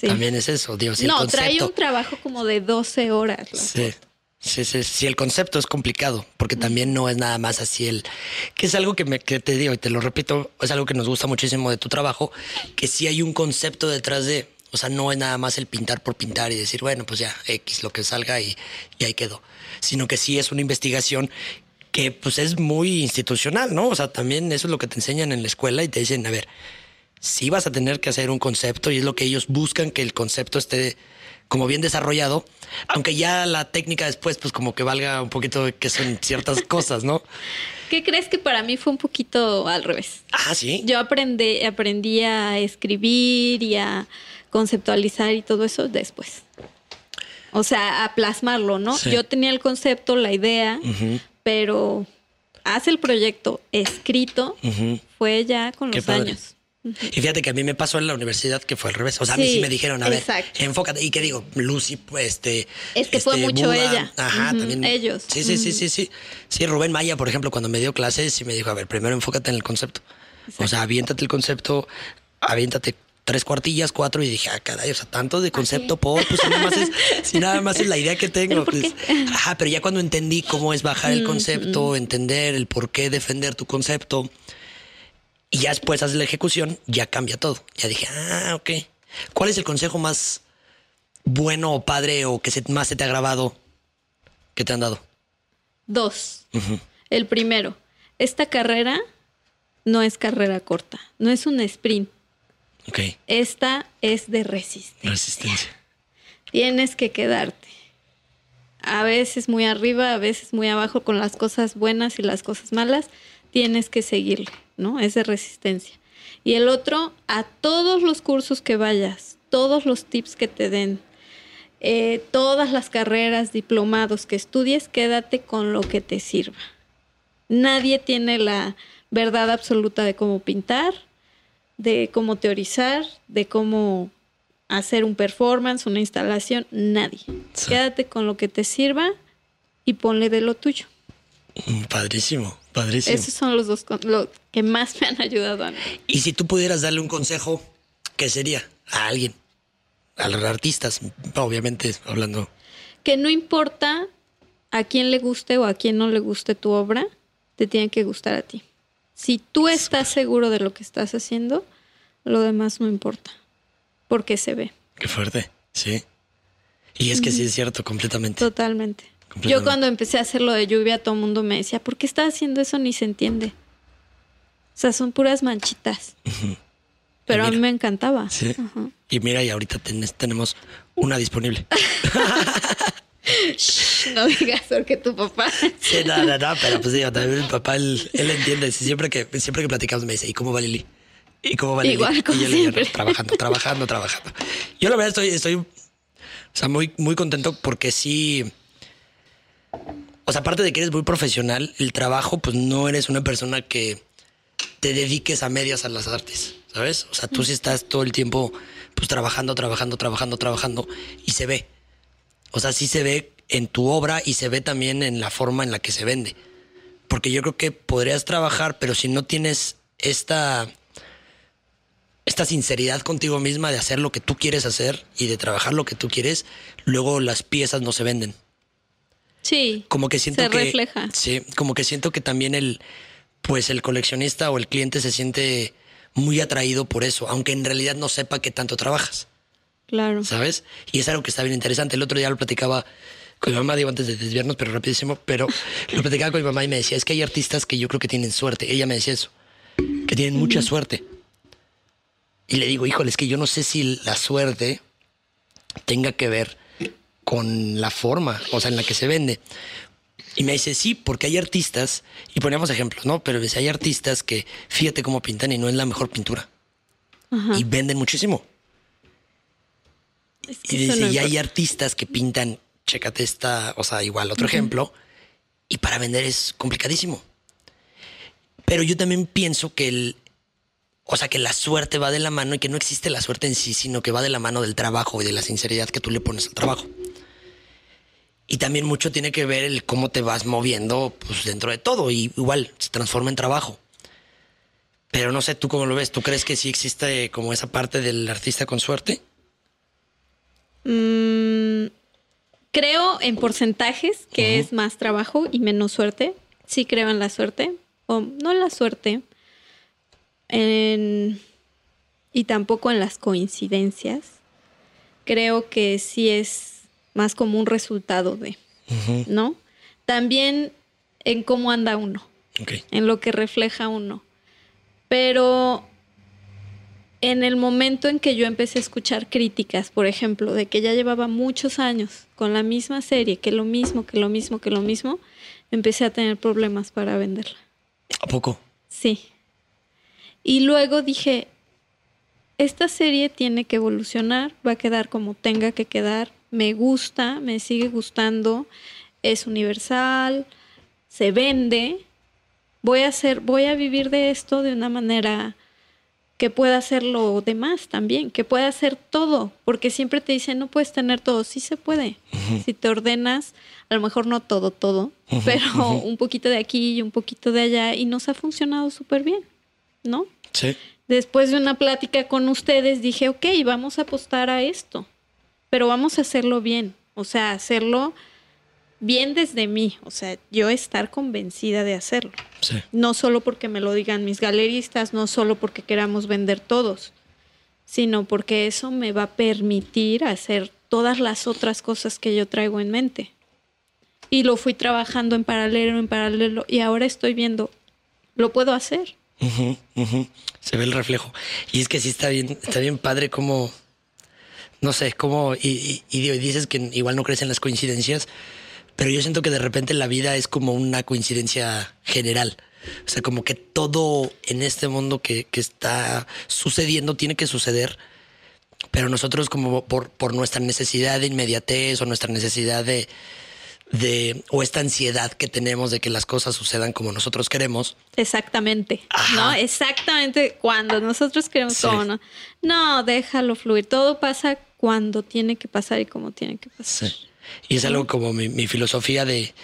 Sí. También es eso, si el no, trae un trabajo como de 12 horas. Sí. Sí, sí, sí, el concepto es complicado, porque también no es nada más así el, que es algo que, me, que te digo y te lo repito, es algo que nos gusta muchísimo de tu trabajo, que sí hay un concepto detrás de, o sea, no es nada más el pintar por pintar y decir, bueno, pues ya, X, lo que salga y, y ahí quedó, sino que sí es una investigación que pues es muy institucional, ¿no? O sea, también eso es lo que te enseñan en la escuela y te dicen, a ver, sí vas a tener que hacer un concepto y es lo que ellos buscan que el concepto esté como bien desarrollado, aunque ya la técnica después pues como que valga un poquito de que son ciertas cosas, ¿no? ¿Qué crees que para mí fue un poquito al revés? Ah, sí. Yo aprendí, aprendí a escribir y a conceptualizar y todo eso después. O sea, a plasmarlo, ¿no? Sí. Yo tenía el concepto, la idea, pero hace el proyecto escrito fue ya con Qué los padre. años. Y fíjate que a mí me pasó en la universidad que fue al revés. O sea, a mí Sí, sí me dijeron, a ver, exacto. enfócate. ¿Y qué digo? Lucy, pues, este. Es que fue este, mucho Buda. ella. Ajá, también. ellos. Sí, sí, sí, sí, sí. Sí, Rubén Maya, por ejemplo, cuando me dio clases, sí me dijo, a ver, primero enfócate en el concepto. O sea, aviéntate el concepto, aviéntate tres cuartillas, cuatro, y dije, ah, caray, o sea, tanto de concepto por, pues si nada más es, si nada más es la idea que tengo. ¿El por pues, ajá, pero ya cuando entendí cómo es bajar el concepto, entender el por qué defender tu concepto, y ya después haces la ejecución, ya cambia todo. Ya dije, ah, ok. ¿Cuál es el consejo más bueno o padre o que se- más se te ha grabado que te han dado? Dos. El primero, esta carrera no es carrera corta, no es un sprint. Ok. Esta es de resistencia. Resistencia. Tienes que quedarte. A veces muy arriba, a veces muy abajo con las cosas buenas y las cosas malas. Tienes que seguirle, ¿no? Es de resistencia. Y el otro, a todos los cursos que vayas, todos los tips que te den, eh, todas las carreras, diplomados que estudies, quédate con lo que te sirva. Nadie tiene la verdad absoluta de cómo pintar, de cómo teorizar, de cómo hacer un performance, una instalación, nadie. Quédate con lo que te sirva y ponle de lo tuyo. Mm, Padrísimo, padrísimo. Esos son los dos que más me han ayudado a mí. Y si tú pudieras darle un consejo, ¿qué sería? A alguien. A los artistas, obviamente, hablando. Que no importa a quién le guste o a quién no le guste tu obra, te tiene que gustar a ti. Si tú estás seguro de lo que estás haciendo, lo demás no importa, porque se ve. Qué fuerte, sí. Y es que sí es cierto, completamente. Totalmente. Yo cuando empecé a hacer lo de lluvia, todo el mundo me decía, ¿por qué estás haciendo eso? Ni se entiende. O sea, son puras manchitas. Pero a mí me encantaba. Sí. Y mira, y ahorita ten- tenemos una disponible. Shh, no digas porque tu papá. Sí, no, no, no, pero pues digo, también mi papá, él, él entiende. Siempre que, siempre que platicamos me dice, ¿y cómo va Lili? ¿Y cómo va Lili? Igual, como y yo le digo, siempre. "No, trabajando, trabajando, trabajando. Yo la verdad estoy, estoy, o sea, muy, muy contento porque sí, o sea, aparte de que eres muy profesional, el trabajo, pues no eres una persona que te dediques a medias a las artes, ¿sabes? O sea, tú sí estás todo el tiempo, pues trabajando, trabajando, trabajando, trabajando y se ve. O sea, sí se ve en tu obra y se ve también en la forma en la que se vende. Porque yo creo que podrías trabajar, pero si no tienes esta, esta sinceridad contigo misma de hacer lo que tú quieres hacer y de trabajar lo que tú quieres, luego las piezas no se venden. Sí. Como que siento se que. refleja. Sí, como que siento que también el. Pues el coleccionista o el cliente se siente muy atraído por eso, aunque en realidad no sepa qué tanto trabajas. Claro. ¿sabes? Y es algo que está bien interesante. El otro día lo platicaba con mi mamá, digo antes de desviarnos, pero rapidísimo, pero lo platicaba con mi mamá y me decía, es que hay artistas que yo creo que tienen suerte. Ella me decía eso, que tienen mucha suerte. Y le digo, híjole, es que yo no sé si la suerte tenga que ver con la forma, o sea, en la que se vende. Y me dice, sí, porque hay artistas, y ponemos ejemplos, ¿no? Pero dice, hay artistas que fíjate cómo pintan y no es la mejor pintura. Ajá. Y venden muchísimo. Es que Y dice, y hay artistas que pintan, chécate esta, o sea, igual otro ejemplo, y para vender es complicadísimo. Pero yo también pienso que el, o sea, que la suerte va de la mano y que no existe la suerte en sí, sino que va de la mano del trabajo y de la sinceridad que tú le pones al trabajo. Y también mucho tiene que ver el cómo te vas moviendo pues, dentro de todo. Y igual se transforma en trabajo. Pero no sé, ¿tú cómo lo ves? ¿Tú crees que sí existe como esa parte del artista con suerte? Mm, creo en porcentajes que es más trabajo y menos suerte. Sí creo en la suerte, o no en la suerte, en, y tampoco en las coincidencias. Creo que sí es más como un resultado de, ¿no? También en cómo anda uno, en lo que refleja uno. Pero en el momento en que yo empecé a escuchar críticas, por ejemplo, de que ya llevaba muchos años con la misma serie, que lo mismo, que lo mismo, que lo mismo, empecé a tener problemas para venderla. ¿A poco? Sí. Y luego dije, esta serie tiene que evolucionar, va a quedar como tenga que quedar, me gusta, me sigue gustando, es universal, se vende, voy a hacer, voy a vivir de esto de una manera que pueda hacer lo demás también, que pueda hacer todo, porque siempre te dicen no puedes tener todo, sí se puede. Si te ordenas, a lo mejor no todo, todo, pero un poquito de aquí y un poquito de allá y nos ha funcionado súper bien, ¿no? Sí. Después de una plática con ustedes dije, ok, vamos a apostar a esto, pero vamos a hacerlo bien, o sea, hacerlo bien desde mí, o sea, yo estar convencida de hacerlo. No solo porque me lo digan mis galeristas, no solo porque queramos vender todos, sino porque eso me va a permitir hacer todas las otras cosas que yo traigo en mente. Y lo fui trabajando en paralelo, en paralelo, y ahora estoy viendo, lo puedo hacer. Se ve el reflejo. Y es que sí está bien, está bien padre como, no sé, como, y, y dices que igual no crees en las coincidencias, pero yo siento que de repente la vida es como una coincidencia general. O sea, como que todo en este mundo que, está sucediendo tiene que suceder, pero nosotros como por, por nuestra necesidad de inmediatez o nuestra necesidad de, de, o esta ansiedad que tenemos de que las cosas sucedan como nosotros queremos. Exactamente, ¿no? Exactamente cuando nosotros queremos no. No, déjalo fluir. Todo pasa cuando tiene que pasar y como tiene que pasar. Sí. Y es algo como mi, filosofía de,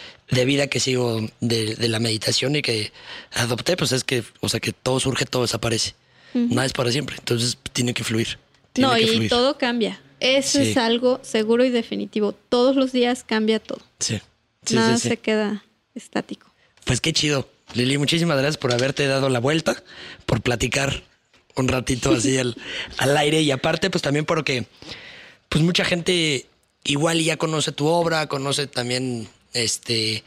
vida que sigo de, la meditación y que adopté, pues es que, o sea, que todo surge, todo desaparece. Nada es para siempre, entonces tiene que fluir. no, y todo cambia. Eso es algo seguro y definitivo. Todos los días cambia todo. Sí. Nada se queda estático. Pues qué chido. Lili, muchísimas gracias por haberte dado la vuelta, por platicar un ratito así al, al aire y aparte, pues también porque pues mucha gente igual ya conoce tu obra, conoce también este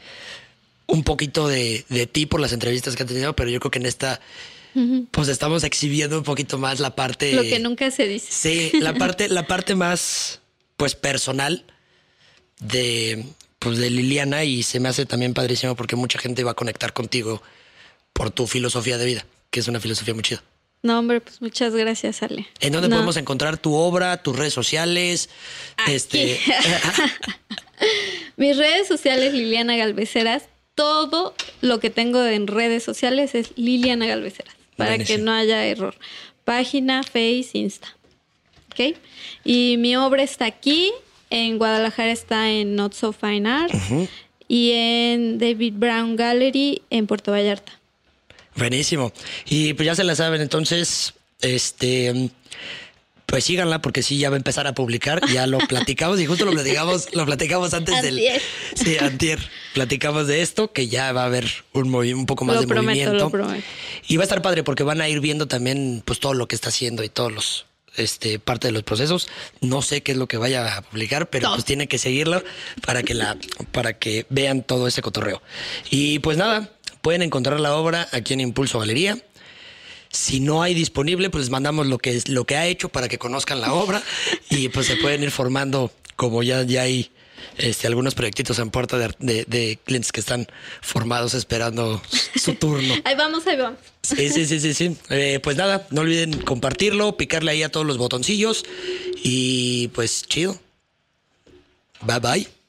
un poquito de, de ti por las entrevistas que ha tenido, pero yo creo que en esta pues estamos exhibiendo un poquito más la parte lo que nunca se dice. Sí, la parte la parte más pues personal de pues de Liliana y se me hace también padrísimo porque mucha gente va a conectar contigo por tu filosofía de vida, que es una filosofía muy chida. No, hombre, pues muchas gracias, Ale. ¿En dónde podemos encontrar tu obra, tus redes sociales? Este. Mis redes sociales, Liliana Galveceras. Todo lo que tengo en redes sociales es Liliana Galveceras, para que no haya error. Página, Face, Insta. ¿Ok? Y mi obra está aquí. En Guadalajara está en Not So Fine Art. Y en David Brown Gallery en Puerto Vallarta. Buenísimo. Y pues ya se la saben, entonces, este, pues síganla porque sí, ya va a empezar a publicar, ya lo platicamos y justo lo platicamos, lo platicamos antes del... Sí, antier. Platicamos de esto, que ya va a haber un, un poco más de movimiento. Lo prometo. Y va a estar padre porque van a ir viendo también pues todo lo que está haciendo y todos los este, parte de los procesos. No sé qué es lo que vaya a publicar, pero pues tiene que seguirlo para que la, para que vean todo ese cotorreo. Y pues nada, Pueden encontrar la obra aquí en Impulso Galería. Si no hay disponible, pues les mandamos lo que, lo que ha hecho para que conozcan la obra y pues se pueden ir formando como ya, ya hay este, algunos proyectitos en puerta de, clientes que están formados esperando su turno. ahí vamos, ahí vamos. Sí, sí, sí, sí, sí. Eh, pues nada, no olviden compartirlo, picarle ahí a todos los botoncillos y pues chido. Bye bye.